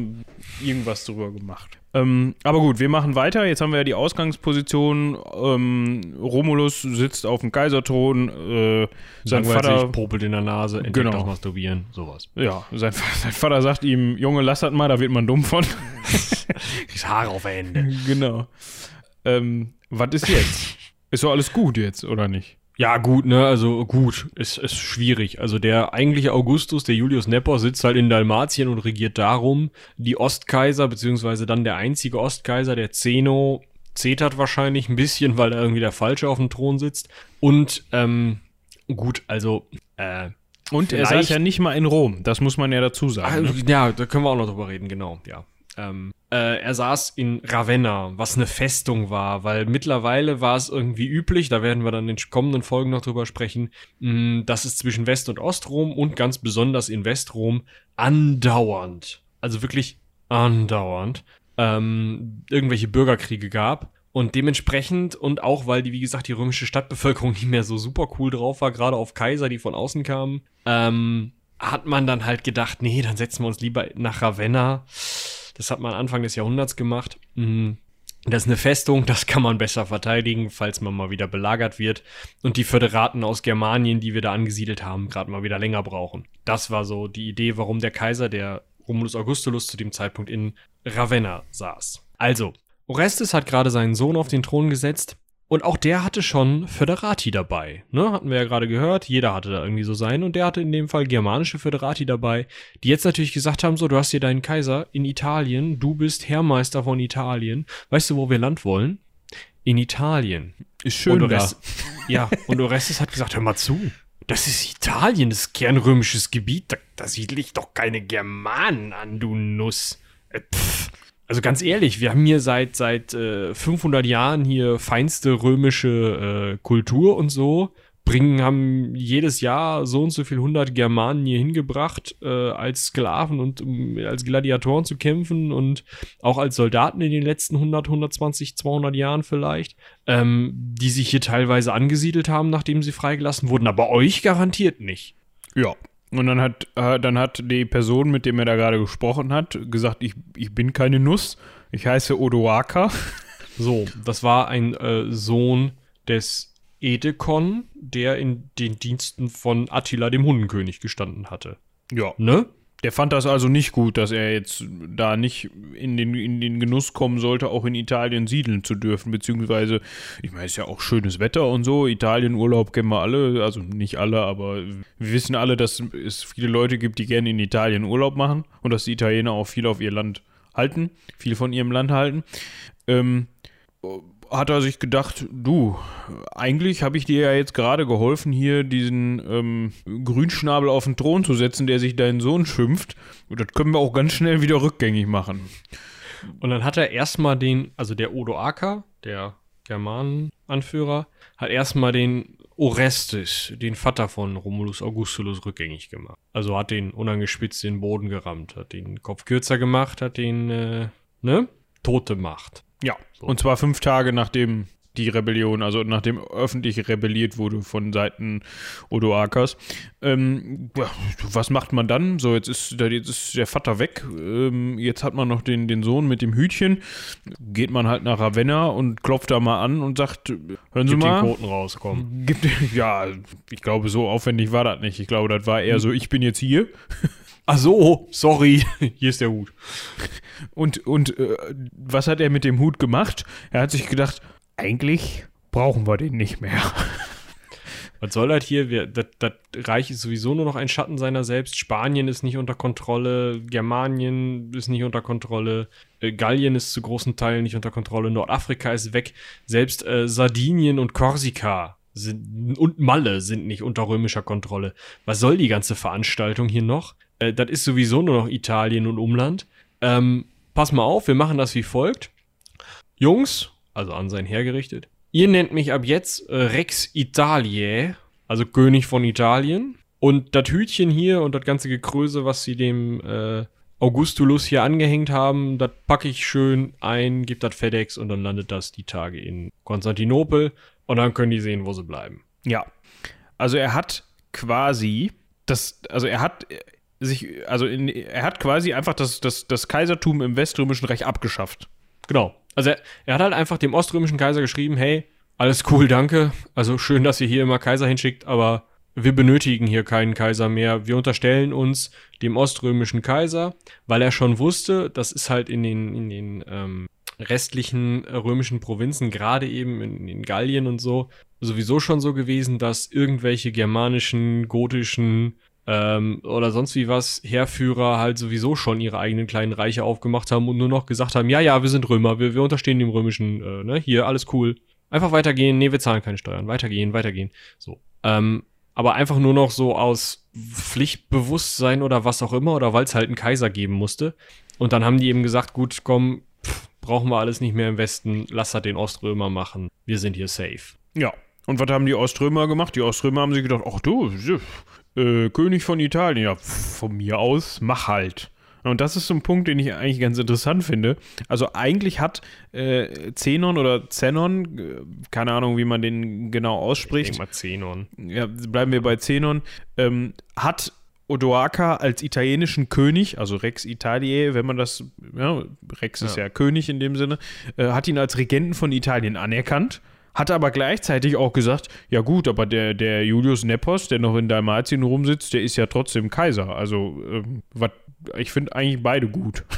irgendwas drüber gemacht. Ähm, aber gut, wir machen weiter. Jetzt haben wir ja die Ausgangsposition. Ähm, Romulus sitzt auf dem Kaiserthron. Äh, sein Vater popelt in der Nase, entdeckt genau. auch Masturbieren, sowas. Ja, sein, sein, Vater sagt ihm: Junge, lass das mal, da wird man dumm von. Kriegst Haare auf der Hände. Genau. Ähm, was ist jetzt? ist doch alles gut jetzt, oder nicht? Ja, gut, ne, also gut, ist, ist schwierig. Also der eigentliche Augustus, der Julius Nepos, sitzt halt in Dalmatien und regiert darum. Die Ostkaiser, beziehungsweise dann der einzige Ostkaiser, der Zeno, zetert wahrscheinlich ein bisschen, weil da irgendwie der Falsche auf dem Thron sitzt. Und, ähm, gut, also, äh, Und er saß ja nicht mal in Rom, das muss man ja dazu sagen. Ah, ne? Ja, da können wir auch noch drüber reden, genau, ja. Ähm, äh, er saß in Ravenna, was eine Festung war, weil mittlerweile war es irgendwie üblich, da werden wir dann in den kommenden Folgen noch drüber sprechen, mh, dass es zwischen West- und Ostrom und ganz besonders in Westrom andauernd, also wirklich andauernd, ähm, irgendwelche Bürgerkriege gab. Und dementsprechend und auch weil die, wie gesagt, die römische Stadtbevölkerung nicht mehr so super cool drauf war, gerade auf Kaiser, die von außen kamen, ähm, hat man dann halt gedacht, nee, dann setzen wir uns lieber nach Ravenna. Das hat man Anfang des Jahrhunderts gemacht. Mhm. Das ist eine Festung, das kann man besser verteidigen, falls man mal wieder belagert wird und die Föderaten aus Germanien, die wir da angesiedelt haben, gerade mal wieder länger brauchen. Das war so die Idee, warum der Kaiser, der Romulus Augustulus, zu dem Zeitpunkt in Ravenna saß. Also, Orestes hat gerade seinen Sohn auf den Thron gesetzt und auch der hatte schon Föderati dabei. Ne? Hatten wir ja gerade gehört, jeder hatte da irgendwie so seinen und der hatte in dem Fall germanische Föderati dabei, die jetzt natürlich gesagt haben, so, du hast hier deinen Kaiser in Italien, du bist Herrmeister von Italien. Weißt du, wo wir Land wollen? In Italien. Ist schön und da. Orestes, Ja, und Orestes hat gesagt, hör mal zu. Das ist Italien, das ist kernrömisches Gebiet. Da, da siedle ich doch keine Germanen an, du Nuss. Äh, pff. Also ganz ehrlich, wir haben hier seit, seit äh, 500 Jahren hier feinste römische äh, Kultur und so. Bringen, haben jedes Jahr so und so viel 100 Germanen hier hingebracht, äh, als Sklaven und um als Gladiatoren zu kämpfen und auch als Soldaten in den letzten 100, 120, 200 Jahren vielleicht, ähm, die sich hier teilweise angesiedelt haben, nachdem sie freigelassen wurden, aber euch garantiert nicht. Ja. Und dann hat, äh, dann hat die Person, mit dem er da gerade gesprochen hat, gesagt, ich, ich bin keine Nuss, ich heiße Odoaker. So, das war ein äh, Sohn des Edekon, der in den Diensten von Attila dem Hundenkönig gestanden hatte. Ja. Ne? Der fand das also nicht gut, dass er jetzt da nicht in den, in den Genuss kommen sollte, auch in Italien siedeln zu dürfen, beziehungsweise, ich meine, es ist ja auch schönes Wetter und so, Italienurlaub kennen wir alle, also nicht alle, aber wir wissen alle, dass es viele Leute gibt, die gerne in Italien Urlaub machen und dass die Italiener auch viel auf ihr Land halten, viel von ihrem Land halten. Ähm, hat er sich gedacht, du, eigentlich habe ich dir ja jetzt gerade geholfen, hier diesen ähm, Grünschnabel auf den Thron zu setzen, der sich deinen Sohn schimpft. Und das können wir auch ganz schnell wieder rückgängig machen. Und dann hat er erstmal den, also der Odoaker, der Germanenanführer, hat erstmal den Orestes, den Vater von Romulus Augustulus, rückgängig gemacht. Also hat den unangespitzt den Boden gerammt, hat den Kopf kürzer gemacht, hat den, äh, ne, tot gemacht. Ja, und zwar fünf Tage nachdem die Rebellion, also nachdem öffentlich rebelliert wurde von Seiten Odoakers. Ähm, ja, was macht man dann? So, jetzt ist, der, jetzt ist der Vater weg. Ähm, jetzt hat man noch den, den Sohn mit dem Hütchen. Geht man halt nach Ravenna und klopft da mal an und sagt: Hören Sie Gib den mal. Koten raus, komm. Gibt, ja, ich glaube, so aufwendig war das nicht. Ich glaube, das war eher so: Ich bin jetzt hier. Ach so, sorry, hier ist der Hut. Und, und äh, was hat er mit dem Hut gemacht? Er hat sich gedacht: Eigentlich brauchen wir den nicht mehr. Was soll das hier? Das, das Reich ist sowieso nur noch ein Schatten seiner selbst. Spanien ist nicht unter Kontrolle. Germanien ist nicht unter Kontrolle. Äh, Gallien ist zu großen Teilen nicht unter Kontrolle. Nordafrika ist weg. Selbst äh, Sardinien und Korsika sind, und Malle sind nicht unter römischer Kontrolle. Was soll die ganze Veranstaltung hier noch? Äh, das ist sowieso nur noch Italien und Umland. Ähm, pass mal auf, wir machen das wie folgt. Jungs, also an sein Heer gerichtet, ihr nennt mich ab jetzt äh, Rex Italiae, also König von Italien. Und das Hütchen hier und das ganze Gekröse, was sie dem äh, Augustulus hier angehängt haben, das packe ich schön ein, gebe das FedEx und dann landet das die Tage in Konstantinopel und dann können die sehen, wo sie bleiben. Ja. Also er hat quasi das, also er hat sich, also in, er hat quasi einfach das, das, das Kaisertum im Weströmischen Reich abgeschafft. Genau. Also er, er hat halt einfach dem oströmischen Kaiser geschrieben, hey, alles cool, danke. Also schön, dass ihr hier immer Kaiser hinschickt, aber wir benötigen hier keinen Kaiser mehr. Wir unterstellen uns dem oströmischen Kaiser, weil er schon wusste, das ist halt in den, in den ähm, restlichen römischen Provinzen, gerade eben in, in Gallien und so, sowieso schon so gewesen, dass irgendwelche germanischen, gotischen ähm, oder sonst wie was Heerführer halt sowieso schon ihre eigenen kleinen Reiche aufgemacht haben und nur noch gesagt haben, ja, ja, wir sind Römer, wir, wir unterstehen dem römischen, äh, ne, hier, alles cool. Einfach weitergehen, nee, wir zahlen keine Steuern, weitergehen, weitergehen. So. Ähm, aber einfach nur noch so aus Pflichtbewusstsein oder was auch immer oder weil es halt einen Kaiser geben musste. Und dann haben die eben gesagt, gut, komm, pff, brauchen wir alles nicht mehr im Westen, lass halt den Oströmer machen, wir sind hier safe. Ja. Und was haben die Oströmer gemacht? Die Oströmer haben sich gedacht, ach du, äh, König von Italien, ja, von mir aus, mach halt. Und das ist so ein Punkt, den ich eigentlich ganz interessant finde. Also eigentlich hat äh, Zenon oder Zenon, äh, keine Ahnung, wie man den genau ausspricht. Ich mal Zenon. Ja, bleiben wir bei Zenon. Ähm, hat Odoaker als italienischen König, also Rex Italiae, wenn man das, ja, Rex ja. ist ja König in dem Sinne, äh, hat ihn als Regenten von Italien anerkannt. Hat aber gleichzeitig auch gesagt, ja gut, aber der, der Julius Nepos, der noch in Dalmatien rumsitzt, der ist ja trotzdem Kaiser. Also, äh, wat, ich finde eigentlich beide gut.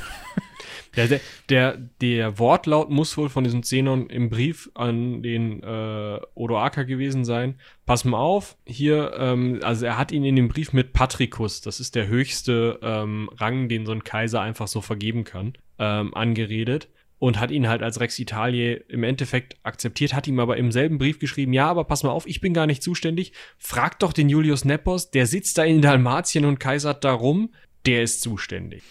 Ja, der, der, der, Wortlaut muss wohl von diesem Zenon im Brief an den äh, Odoaker gewesen sein. Pass mal auf, hier, ähm, also er hat ihn in dem Brief mit Patricus, das ist der höchste ähm, Rang, den so ein Kaiser einfach so vergeben kann, ähm, angeredet und hat ihn halt als Rex Italie im Endeffekt akzeptiert, hat ihm aber im selben Brief geschrieben, ja, aber pass mal auf, ich bin gar nicht zuständig, frag doch den Julius Nepos, der sitzt da in Dalmatien und kaisert da rum, der ist zuständig.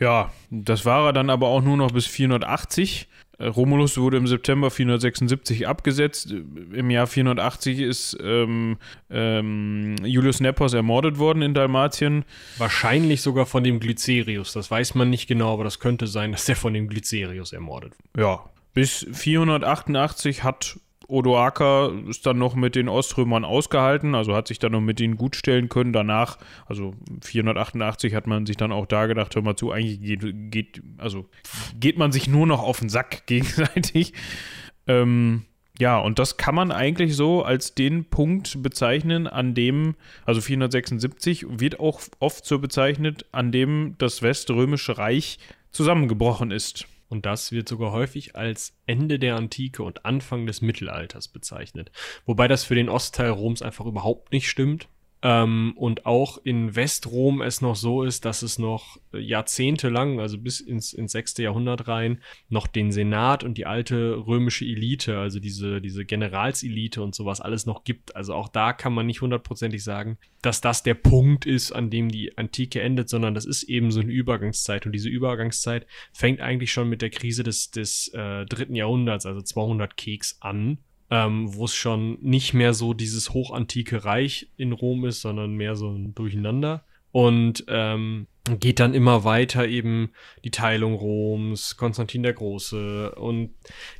Ja, das war er dann aber auch nur noch bis 480. Äh, Romulus wurde im September 476 abgesetzt. Im Jahr 480 ist ähm, ähm, Julius Nepos ermordet worden in Dalmatien. Wahrscheinlich sogar von dem Glycerius. Das weiß man nicht genau, aber das könnte sein, dass der von dem Glycerius ermordet wurde. Ja. Bis 488 hat Odoaker ist dann noch mit den Oströmern ausgehalten, also hat sich dann noch mit ihnen gut stellen können. Danach, also 488 hat man sich dann auch da gedacht, hör mal zu, eigentlich geht, geht also geht man sich nur noch auf den Sack gegenseitig. Ähm, ja, und das kann man eigentlich so als den Punkt bezeichnen, an dem, also 476 wird auch oft so bezeichnet, an dem das Weströmische Reich zusammengebrochen ist. Und das wird sogar häufig als Ende der Antike und Anfang des Mittelalters bezeichnet. Wobei das für den Ostteil Roms einfach überhaupt nicht stimmt. Ähm, und auch in Westrom es noch so ist, dass es noch jahrzehntelang, also bis ins, ins 6. Jahrhundert rein, noch den Senat und die alte römische Elite, also diese, diese Generalselite und sowas alles noch gibt. Also auch da kann man nicht hundertprozentig sagen, dass das der Punkt ist, an dem die Antike endet, sondern das ist eben so eine Übergangszeit. Und diese Übergangszeit fängt eigentlich schon mit der Krise des, des äh, dritten Jahrhunderts, also 200 Keks an ähm, wo es schon nicht mehr so dieses hochantike Reich in Rom ist, sondern mehr so ein Durcheinander. Und ähm, geht dann immer weiter eben die Teilung Roms, Konstantin der Große. Und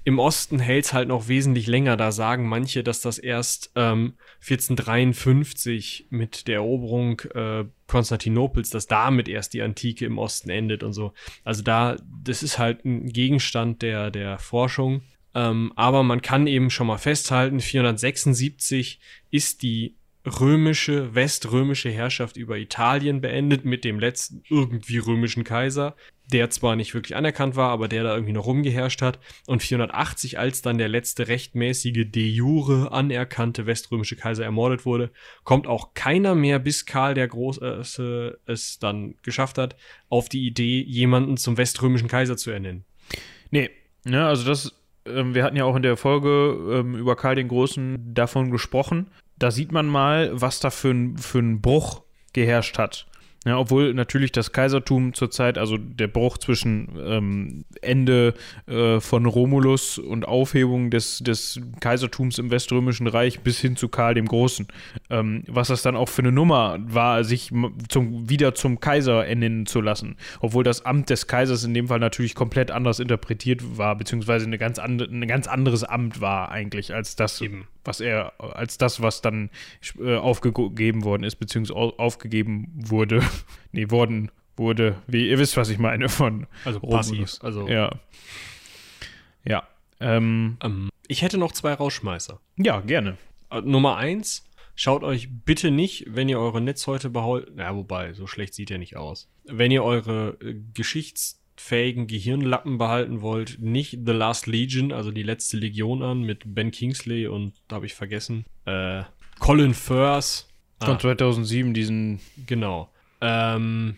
im Osten hält es halt noch wesentlich länger. Da sagen manche, dass das erst ähm, 1453 mit der Eroberung äh, Konstantinopels, dass damit erst die Antike im Osten endet und so. Also da, das ist halt ein Gegenstand der, der Forschung. Ähm, aber man kann eben schon mal festhalten, 476 ist die römische, weströmische Herrschaft über Italien beendet mit dem letzten irgendwie römischen Kaiser, der zwar nicht wirklich anerkannt war, aber der da irgendwie noch rumgeherrscht hat. Und 480, als dann der letzte rechtmäßige de jure anerkannte weströmische Kaiser ermordet wurde, kommt auch keiner mehr, bis Karl der Große es dann geschafft hat, auf die Idee, jemanden zum weströmischen Kaiser zu ernennen. Nee, ja, also das wir hatten ja auch in der Folge ähm, über Karl den Großen davon gesprochen. Da sieht man mal, was da für ein, für ein Bruch geherrscht hat. Ja, obwohl natürlich das Kaisertum zurzeit, also der Bruch zwischen ähm, Ende äh, von Romulus und Aufhebung des, des Kaisertums im Weströmischen Reich bis hin zu Karl dem Großen, ähm, was das dann auch für eine Nummer war, sich zum, wieder zum Kaiser ernennen zu lassen. Obwohl das Amt des Kaisers in dem Fall natürlich komplett anders interpretiert war, beziehungsweise eine ganz andre, ein ganz anderes Amt war eigentlich als das, Eben was er, als das, was dann äh, aufgegeben worden ist, beziehungsweise aufgegeben wurde. nee, worden wurde, wie ihr wisst, was ich meine von Also passiv, also. Ja. Ja. Ähm, ähm, ich hätte noch zwei Rausschmeißer. Ja, gerne. Äh, Nummer eins, schaut euch bitte nicht, wenn ihr eure Netzhäute behaut, ja, wobei, so schlecht sieht er nicht aus. Wenn ihr eure äh, Geschichts- fähigen Gehirnlappen behalten wollt, nicht The Last Legion, also die letzte Legion an mit Ben Kingsley und da habe ich vergessen, äh, Colin Firth. Von ah, 2007, diesen. Genau. Ähm,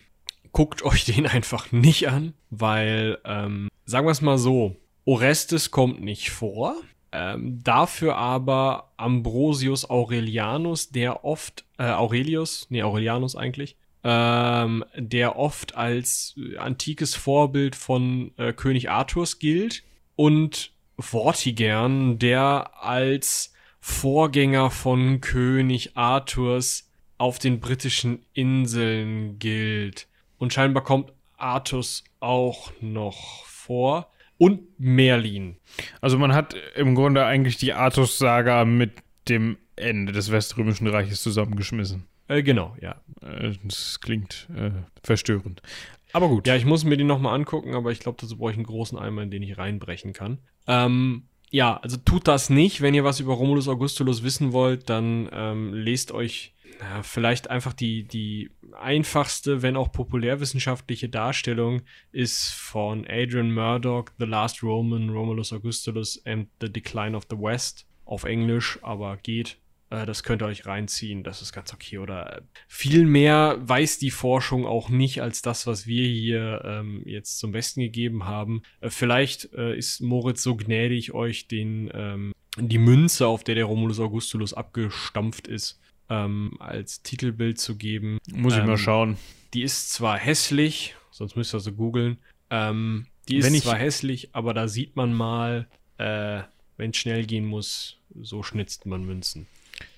guckt euch den einfach nicht an, weil, ähm, sagen wir es mal so, Orestes kommt nicht vor. Ähm, dafür aber Ambrosius Aurelianus, der oft, äh, Aurelius, nee, Aurelianus eigentlich, ähm, der oft als äh, antikes Vorbild von äh, König Arthurs gilt und Vortigern, der als Vorgänger von König Arthurs auf den britischen Inseln gilt. Und scheinbar kommt Artus auch noch vor. Und Merlin. Also man hat im Grunde eigentlich die Artus-Saga mit dem Ende des Weströmischen Reiches zusammengeschmissen. Äh, genau, ja. Äh, das klingt äh, verstörend. Aber gut. Ja, ich muss mir die nochmal angucken, aber ich glaube, dazu brauche ich einen großen Eimer, in den ich reinbrechen kann. Ähm, ja, also tut das nicht. Wenn ihr was über Romulus Augustulus wissen wollt, dann ähm, lest euch ja, vielleicht einfach die, die einfachste, wenn auch populärwissenschaftliche Darstellung ist von Adrian Murdoch, The Last Roman, Romulus Augustulus and the Decline of the West auf Englisch, aber geht. Äh, das könnt ihr euch reinziehen, das ist ganz okay. Oder äh, viel mehr weiß die Forschung auch nicht als das, was wir hier ähm, jetzt zum Besten gegeben haben. Äh, vielleicht äh, ist Moritz so gnädig, euch den ähm, die Münze, auf der der Romulus Augustulus abgestampft ist, ähm, als Titelbild zu geben. Muss ich mal Ähm, schauen. Die ist zwar hässlich, sonst müsst ihr sie googeln. Ähm, die ist zwar hässlich, aber da sieht man mal, äh, wenn es schnell gehen muss, so schnitzt man Münzen.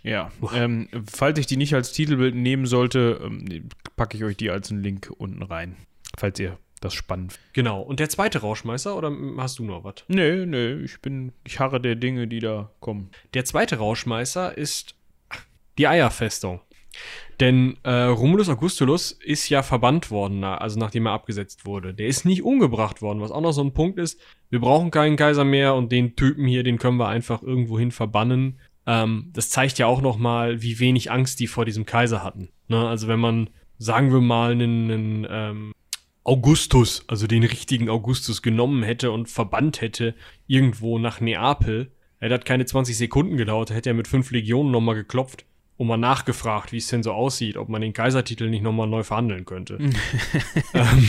Ja. Ähm, falls ich die nicht als Titelbild nehmen sollte, ähm, packe ich euch die als einen Link unten rein. Falls ihr das spannend findet. Genau. Und der zweite Rauschmeißer, oder hast du noch was? Nee, nee, ich bin, ich harre der Dinge, die da kommen. Der zweite Rauschmeißer ist die Eierfestung. Denn äh, Romulus Augustulus ist ja verbannt worden, also nachdem er abgesetzt wurde. Der ist nicht umgebracht worden, was auch noch so ein Punkt ist. Wir brauchen keinen Kaiser mehr und den Typen hier, den können wir einfach irgendwohin verbannen. Ähm, das zeigt ja auch noch mal, wie wenig Angst die vor diesem Kaiser hatten. Ne? Also wenn man, sagen wir mal, einen, einen ähm, Augustus, also den richtigen Augustus genommen hätte und verbannt hätte irgendwo nach Neapel, hätte das keine 20 Sekunden gedauert, hätte er mit fünf Legionen nochmal geklopft und mal nachgefragt, wie es denn so aussieht, ob man den Kaisertitel nicht nochmal neu verhandeln könnte. ähm,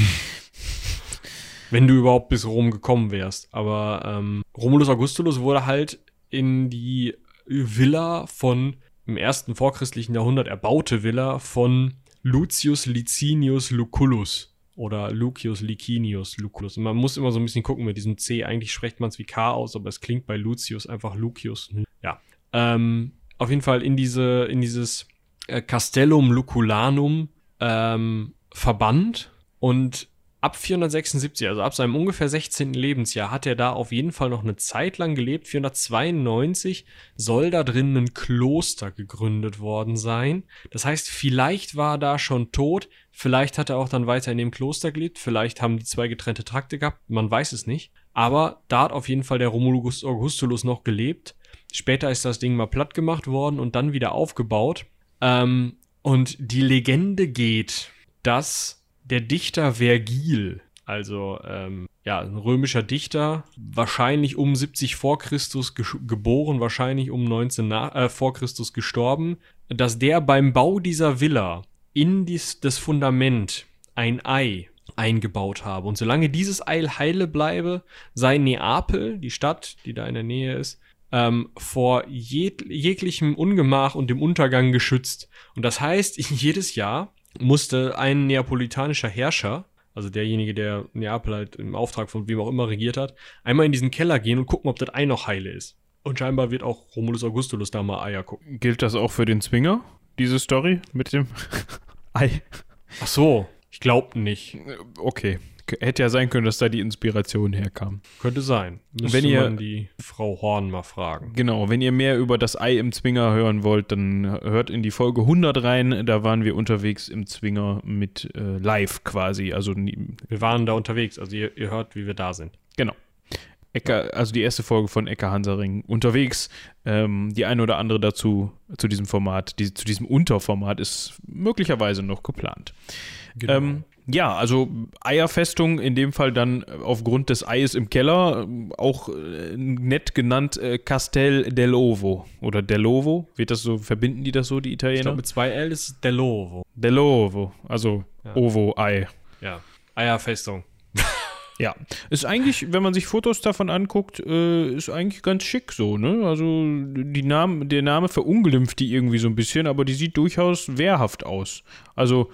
wenn du überhaupt bis Rom gekommen wärst. Aber ähm, Romulus Augustulus wurde halt in die Villa von im ersten vorchristlichen Jahrhundert erbaute Villa von Lucius Licinius Lucullus oder Lucius Licinius Lucullus. Und man muss immer so ein bisschen gucken mit diesem C. Eigentlich spricht man es wie K aus, aber es klingt bei Lucius einfach Lucius. Ja. Ähm, auf jeden Fall in diese, in dieses äh, Castellum Lucullanum ähm, verbannt und ab 476, also ab seinem ungefähr 16. Lebensjahr, hat er da auf jeden Fall noch eine Zeit lang gelebt. 492 soll da drin ein Kloster gegründet worden sein. Das heißt, vielleicht war er da schon tot, vielleicht hat er auch dann weiter in dem Kloster gelebt, vielleicht haben die zwei getrennte Trakte gehabt, man weiß es nicht. Aber da hat auf jeden Fall der Romulus Augustulus noch gelebt. Später ist das Ding mal platt gemacht worden und dann wieder aufgebaut. Ähm, und die Legende geht, dass der Dichter Vergil, also ähm, ja, ein römischer Dichter, wahrscheinlich um 70 vor Christus geboren, wahrscheinlich um 19 nach, äh, vor Christus gestorben, dass der beim Bau dieser Villa in dies, das Fundament ein Ei eingebaut habe. Und solange dieses Ei heile bleibe, sei Neapel, die Stadt, die da in der Nähe ist, ähm, vor jeg jeglichem Ungemach und dem Untergang geschützt. Und das heißt, jedes Jahr musste ein neapolitanischer Herrscher, also derjenige, der Neapel halt im Auftrag von wem auch immer regiert hat, einmal in diesen Keller gehen und gucken, ob das Ei noch heile ist. Und scheinbar wird auch Romulus Augustulus da mal Eier gucken. Gilt das auch für den Zwinger, diese Story mit dem Ei? Ach so, ich glaub nicht. Okay. Hätte ja sein können, dass da die Inspiration herkam. Könnte sein. Müsste Wenn ihr- man die Frau Horn mal fragen. Genau, wenn ihr mehr über das Ei im Zwinger hören wollt, dann hört in die Folge 100 rein. Da waren wir unterwegs im Zwinger mit äh, live quasi. Also Wir waren da unterwegs, also ihr, ihr hört, wie wir da sind. Genau. Ecker, also die erste Folge von Ecker Hansaring unterwegs. Ähm, die eine oder andere dazu, zu diesem Format, die, zu diesem Unterformat ist möglicherweise noch geplant. Genau. Ähm, ja, also Eierfestung in dem Fall dann äh, aufgrund des Eies im Keller, ähm, auch äh, nett genannt äh, Castel dell'Ovo oder dell'Ovo, wird das so, verbinden die das so, die ich glaube, Italiener? mit zwei L ist es Delovo. Dell'Ovo, also Ja. Ovo-Ei. Ja. Eierfestung. Ja, ist eigentlich, wenn man sich Fotos davon anguckt, äh, ist eigentlich ganz schick so, ne? Also die Name, der Name verunglimpft die irgendwie so ein bisschen, aber die sieht durchaus wehrhaft aus. Also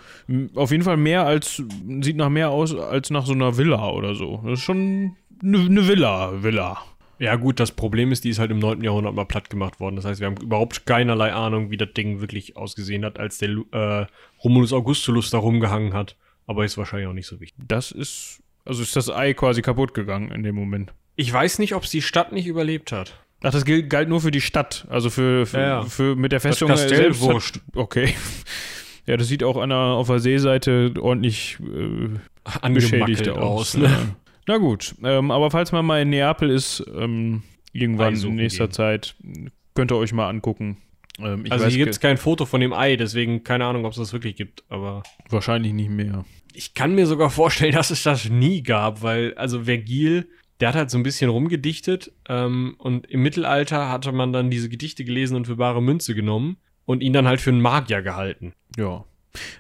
auf jeden Fall mehr als, sieht nach mehr aus als nach so einer Villa oder so. Das ist schon eine ne Villa, Villa. Ja, gut, das Problem ist, die ist halt im 9. Jahrhundert mal platt gemacht worden. Das heißt, wir haben überhaupt keinerlei Ahnung, wie das Ding wirklich ausgesehen hat, als der äh, Romulus Augustulus da rumgehangen hat. Aber ist wahrscheinlich auch nicht so wichtig. Das ist, also ist das Ei quasi kaputt gegangen in dem Moment. Ich weiß nicht, ob es die Stadt nicht überlebt hat. Ach, das gilt, galt nur für die Stadt, also für, für, Ja, ja. für mit der Festung Kastell selbst. hat- wurscht. Okay. Ja, das sieht auch an der, auf der Seeseite ordentlich äh, beschädigt aus. ne? Ja. Na gut, ähm, aber falls man mal in Neapel ist, ähm, irgendwann in nächster gehen. Zeit, könnt ihr euch mal angucken. Ähm, also hier gibt es kein Foto von dem Ei, deswegen keine Ahnung, ob es das wirklich gibt. Aber wahrscheinlich nicht mehr. Ich kann mir sogar vorstellen, dass es das nie gab, weil, also Vergil, der hat halt so ein bisschen rumgedichtet ähm, und im Mittelalter hatte man dann diese Gedichte gelesen und für bare Münze genommen und ihn dann halt für einen Magier gehalten. Ja.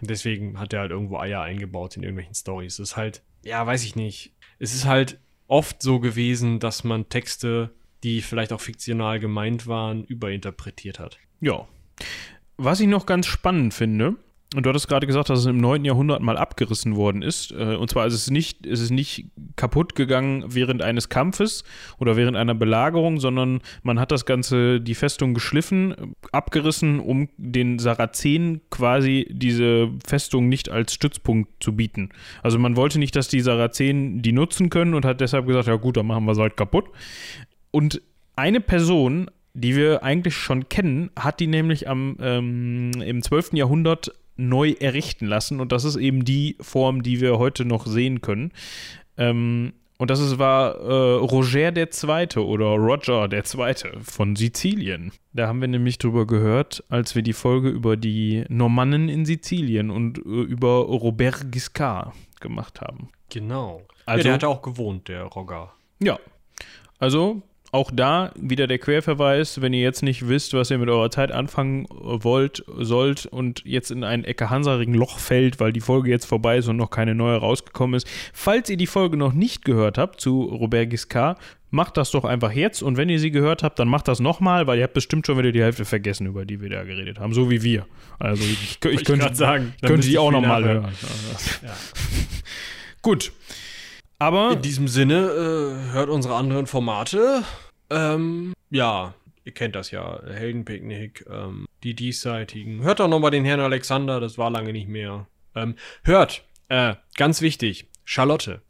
Deswegen hat er halt irgendwo Eier eingebaut in irgendwelchen Stories. Es ist halt, ja, weiß ich nicht. Es ist halt oft so gewesen, dass man Texte, die vielleicht auch fiktional gemeint waren, überinterpretiert hat. Ja. Was ich noch ganz spannend finde, und du hattest gerade gesagt, dass es im 9. Jahrhundert mal abgerissen worden ist. Äh, und zwar ist es nicht, ist es nicht kaputt gegangen während eines Kampfes oder während einer Belagerung, sondern man hat das Ganze, die Festung geschliffen, abgerissen, um den Sarazenen quasi diese Festung nicht als Stützpunkt zu bieten. Also man wollte nicht, dass die Sarazenen die nutzen können und hat deshalb gesagt, ja gut, dann machen wir sie halt kaputt. Und eine Person, die wir eigentlich schon kennen, hat die nämlich am, ähm, im 12. Jahrhundert neu errichten lassen. Und das ist eben die Form, die wir heute noch sehen können. Ähm, und das ist, war äh, Roger II. oder Roger II. von Sizilien. Da haben wir nämlich drüber gehört, als wir die Folge über die Normannen in Sizilien und äh, über Robert Guiscard gemacht haben. Genau. Also- ja, der hat auch gewohnt, der Rogger. Ja. Also auch da wieder der Querverweis, wenn ihr jetzt nicht wisst, was ihr mit eurer Zeit anfangen wollt, sollt und jetzt in ein Ecke Hansaring Loch fällt, weil die Folge jetzt vorbei ist und noch keine neue rausgekommen ist. Falls ihr die Folge noch nicht gehört habt zu Robert Giscard, macht das doch einfach jetzt und wenn ihr sie gehört habt, dann macht das nochmal, weil ihr habt bestimmt schon wieder die Hälfte vergessen, über die wir da geredet haben, so wie wir. Also ich, ich, ich könnte, sagen, ich dann könnte die auch nochmal hören. Ja. Gut. Aber In diesem Sinne, äh, hört unsere anderen Formate. Ähm, ja, ihr kennt das ja. Heldenpicknick, ähm, die diesseitigen. Hört doch nochmal den Herrn Alexander, das war lange nicht mehr. Ähm, hört, äh, ganz wichtig, Charlotte.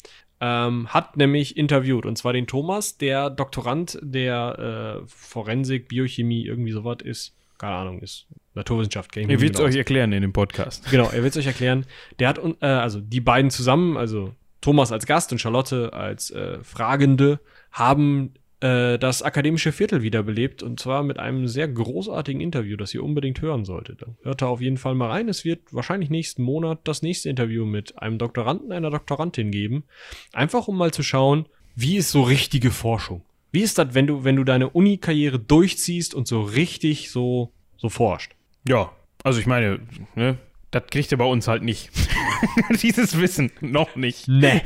Ähm, hat nämlich interviewt, und zwar den Thomas, der Doktorand der äh, Forensik, Biochemie, irgendwie sowas ist. Keine Ahnung, ist Naturwissenschaft. nicht werdet es euch erklären in dem Podcast. Genau, er wird es euch erklären. Der hat, äh, also die beiden zusammen, also Thomas als Gast und Charlotte als äh, Fragende, haben äh, das akademische Viertel wiederbelebt und zwar mit einem sehr großartigen Interview, das ihr unbedingt hören solltet. Hört da auf jeden Fall mal rein. Es wird wahrscheinlich nächsten Monat das nächste Interview mit einem Doktoranden, einer Doktorandin geben. Einfach um mal zu schauen, wie ist so richtige Forschung? Wie ist das, wenn du, wenn du deine Uni-Karriere durchziehst und so richtig so, so forscht? Ja, also ich meine, ne, das kriegt ihr bei uns halt nicht. Dieses Wissen noch nicht. Nee.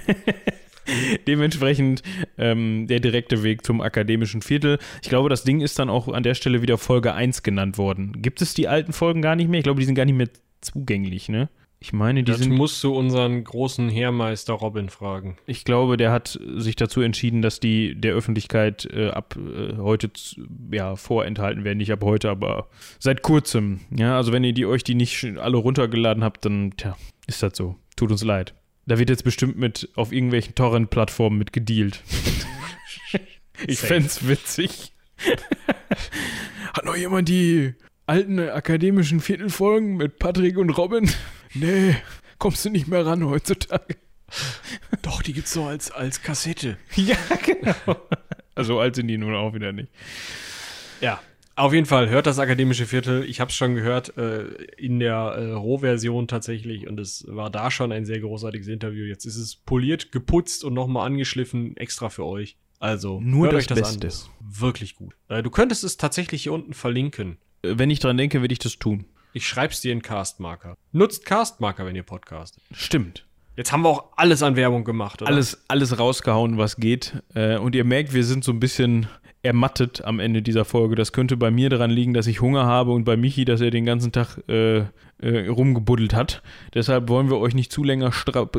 Dementsprechend ähm, der direkte Weg zum akademischen Viertel. Ich glaube, das Ding ist dann auch an der Stelle wieder Folge 1 genannt worden. Gibt es die alten Folgen gar nicht mehr? Ich glaube, die sind gar nicht mehr zugänglich, ne? Ich meine, die Das sind. musst du unseren großen Heermeister Robin fragen. Ich glaube, der hat sich dazu entschieden, dass die der Öffentlichkeit äh, ab äh, heute ja, vorenthalten werden. Nicht ab heute, aber seit kurzem. Ja, also wenn ihr die euch die nicht alle runtergeladen habt, dann tja, ist das so. Tut uns leid. Da wird jetzt bestimmt mit auf irgendwelchen Torrent-Plattformen mit gedealt. ich Safe. fänd's witzig. Hat noch jemand die alten akademischen Viertelfolgen mit Patrick und Robin? Nee, kommst du nicht mehr ran heutzutage. Doch, die gibt's so als, als Kassette. Ja, genau. Also alt sind die nun auch wieder nicht. Ja. Auf jeden Fall, hört das akademische Viertel. Ich habe es schon gehört äh, in der äh, Rohversion tatsächlich und es war da schon ein sehr großartiges Interview. Jetzt ist es poliert, geputzt und nochmal angeschliffen, extra für euch. Also, Nur hört das euch das Beste. an. Wirklich gut. Äh, du könntest es tatsächlich hier unten verlinken. Äh, Wenn ich dran denke, werde ich das tun. Ich schreib's dir in Castmarker. Nutzt Castmarker, wenn ihr podcastet. Stimmt. Jetzt haben wir auch alles an Werbung gemacht, oder? Alles, alles rausgehauen, was geht. Äh, und ihr merkt, wir sind so ein bisschen ermattet am Ende dieser Folge. Das könnte bei mir daran liegen, dass ich Hunger habe und bei Michi, dass er den ganzen Tag äh, äh, rumgebuddelt hat. Deshalb wollen wir euch nicht zu länger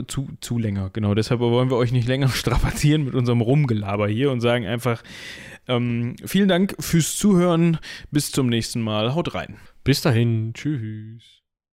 zu, zu länger, genau. Deshalb wollen wir euch nicht länger strapazieren mit unserem Rumgelaber hier und sagen einfach ähm, vielen Dank fürs Zuhören. Bis zum nächsten Mal. Haut rein. Bis dahin. Tschüss.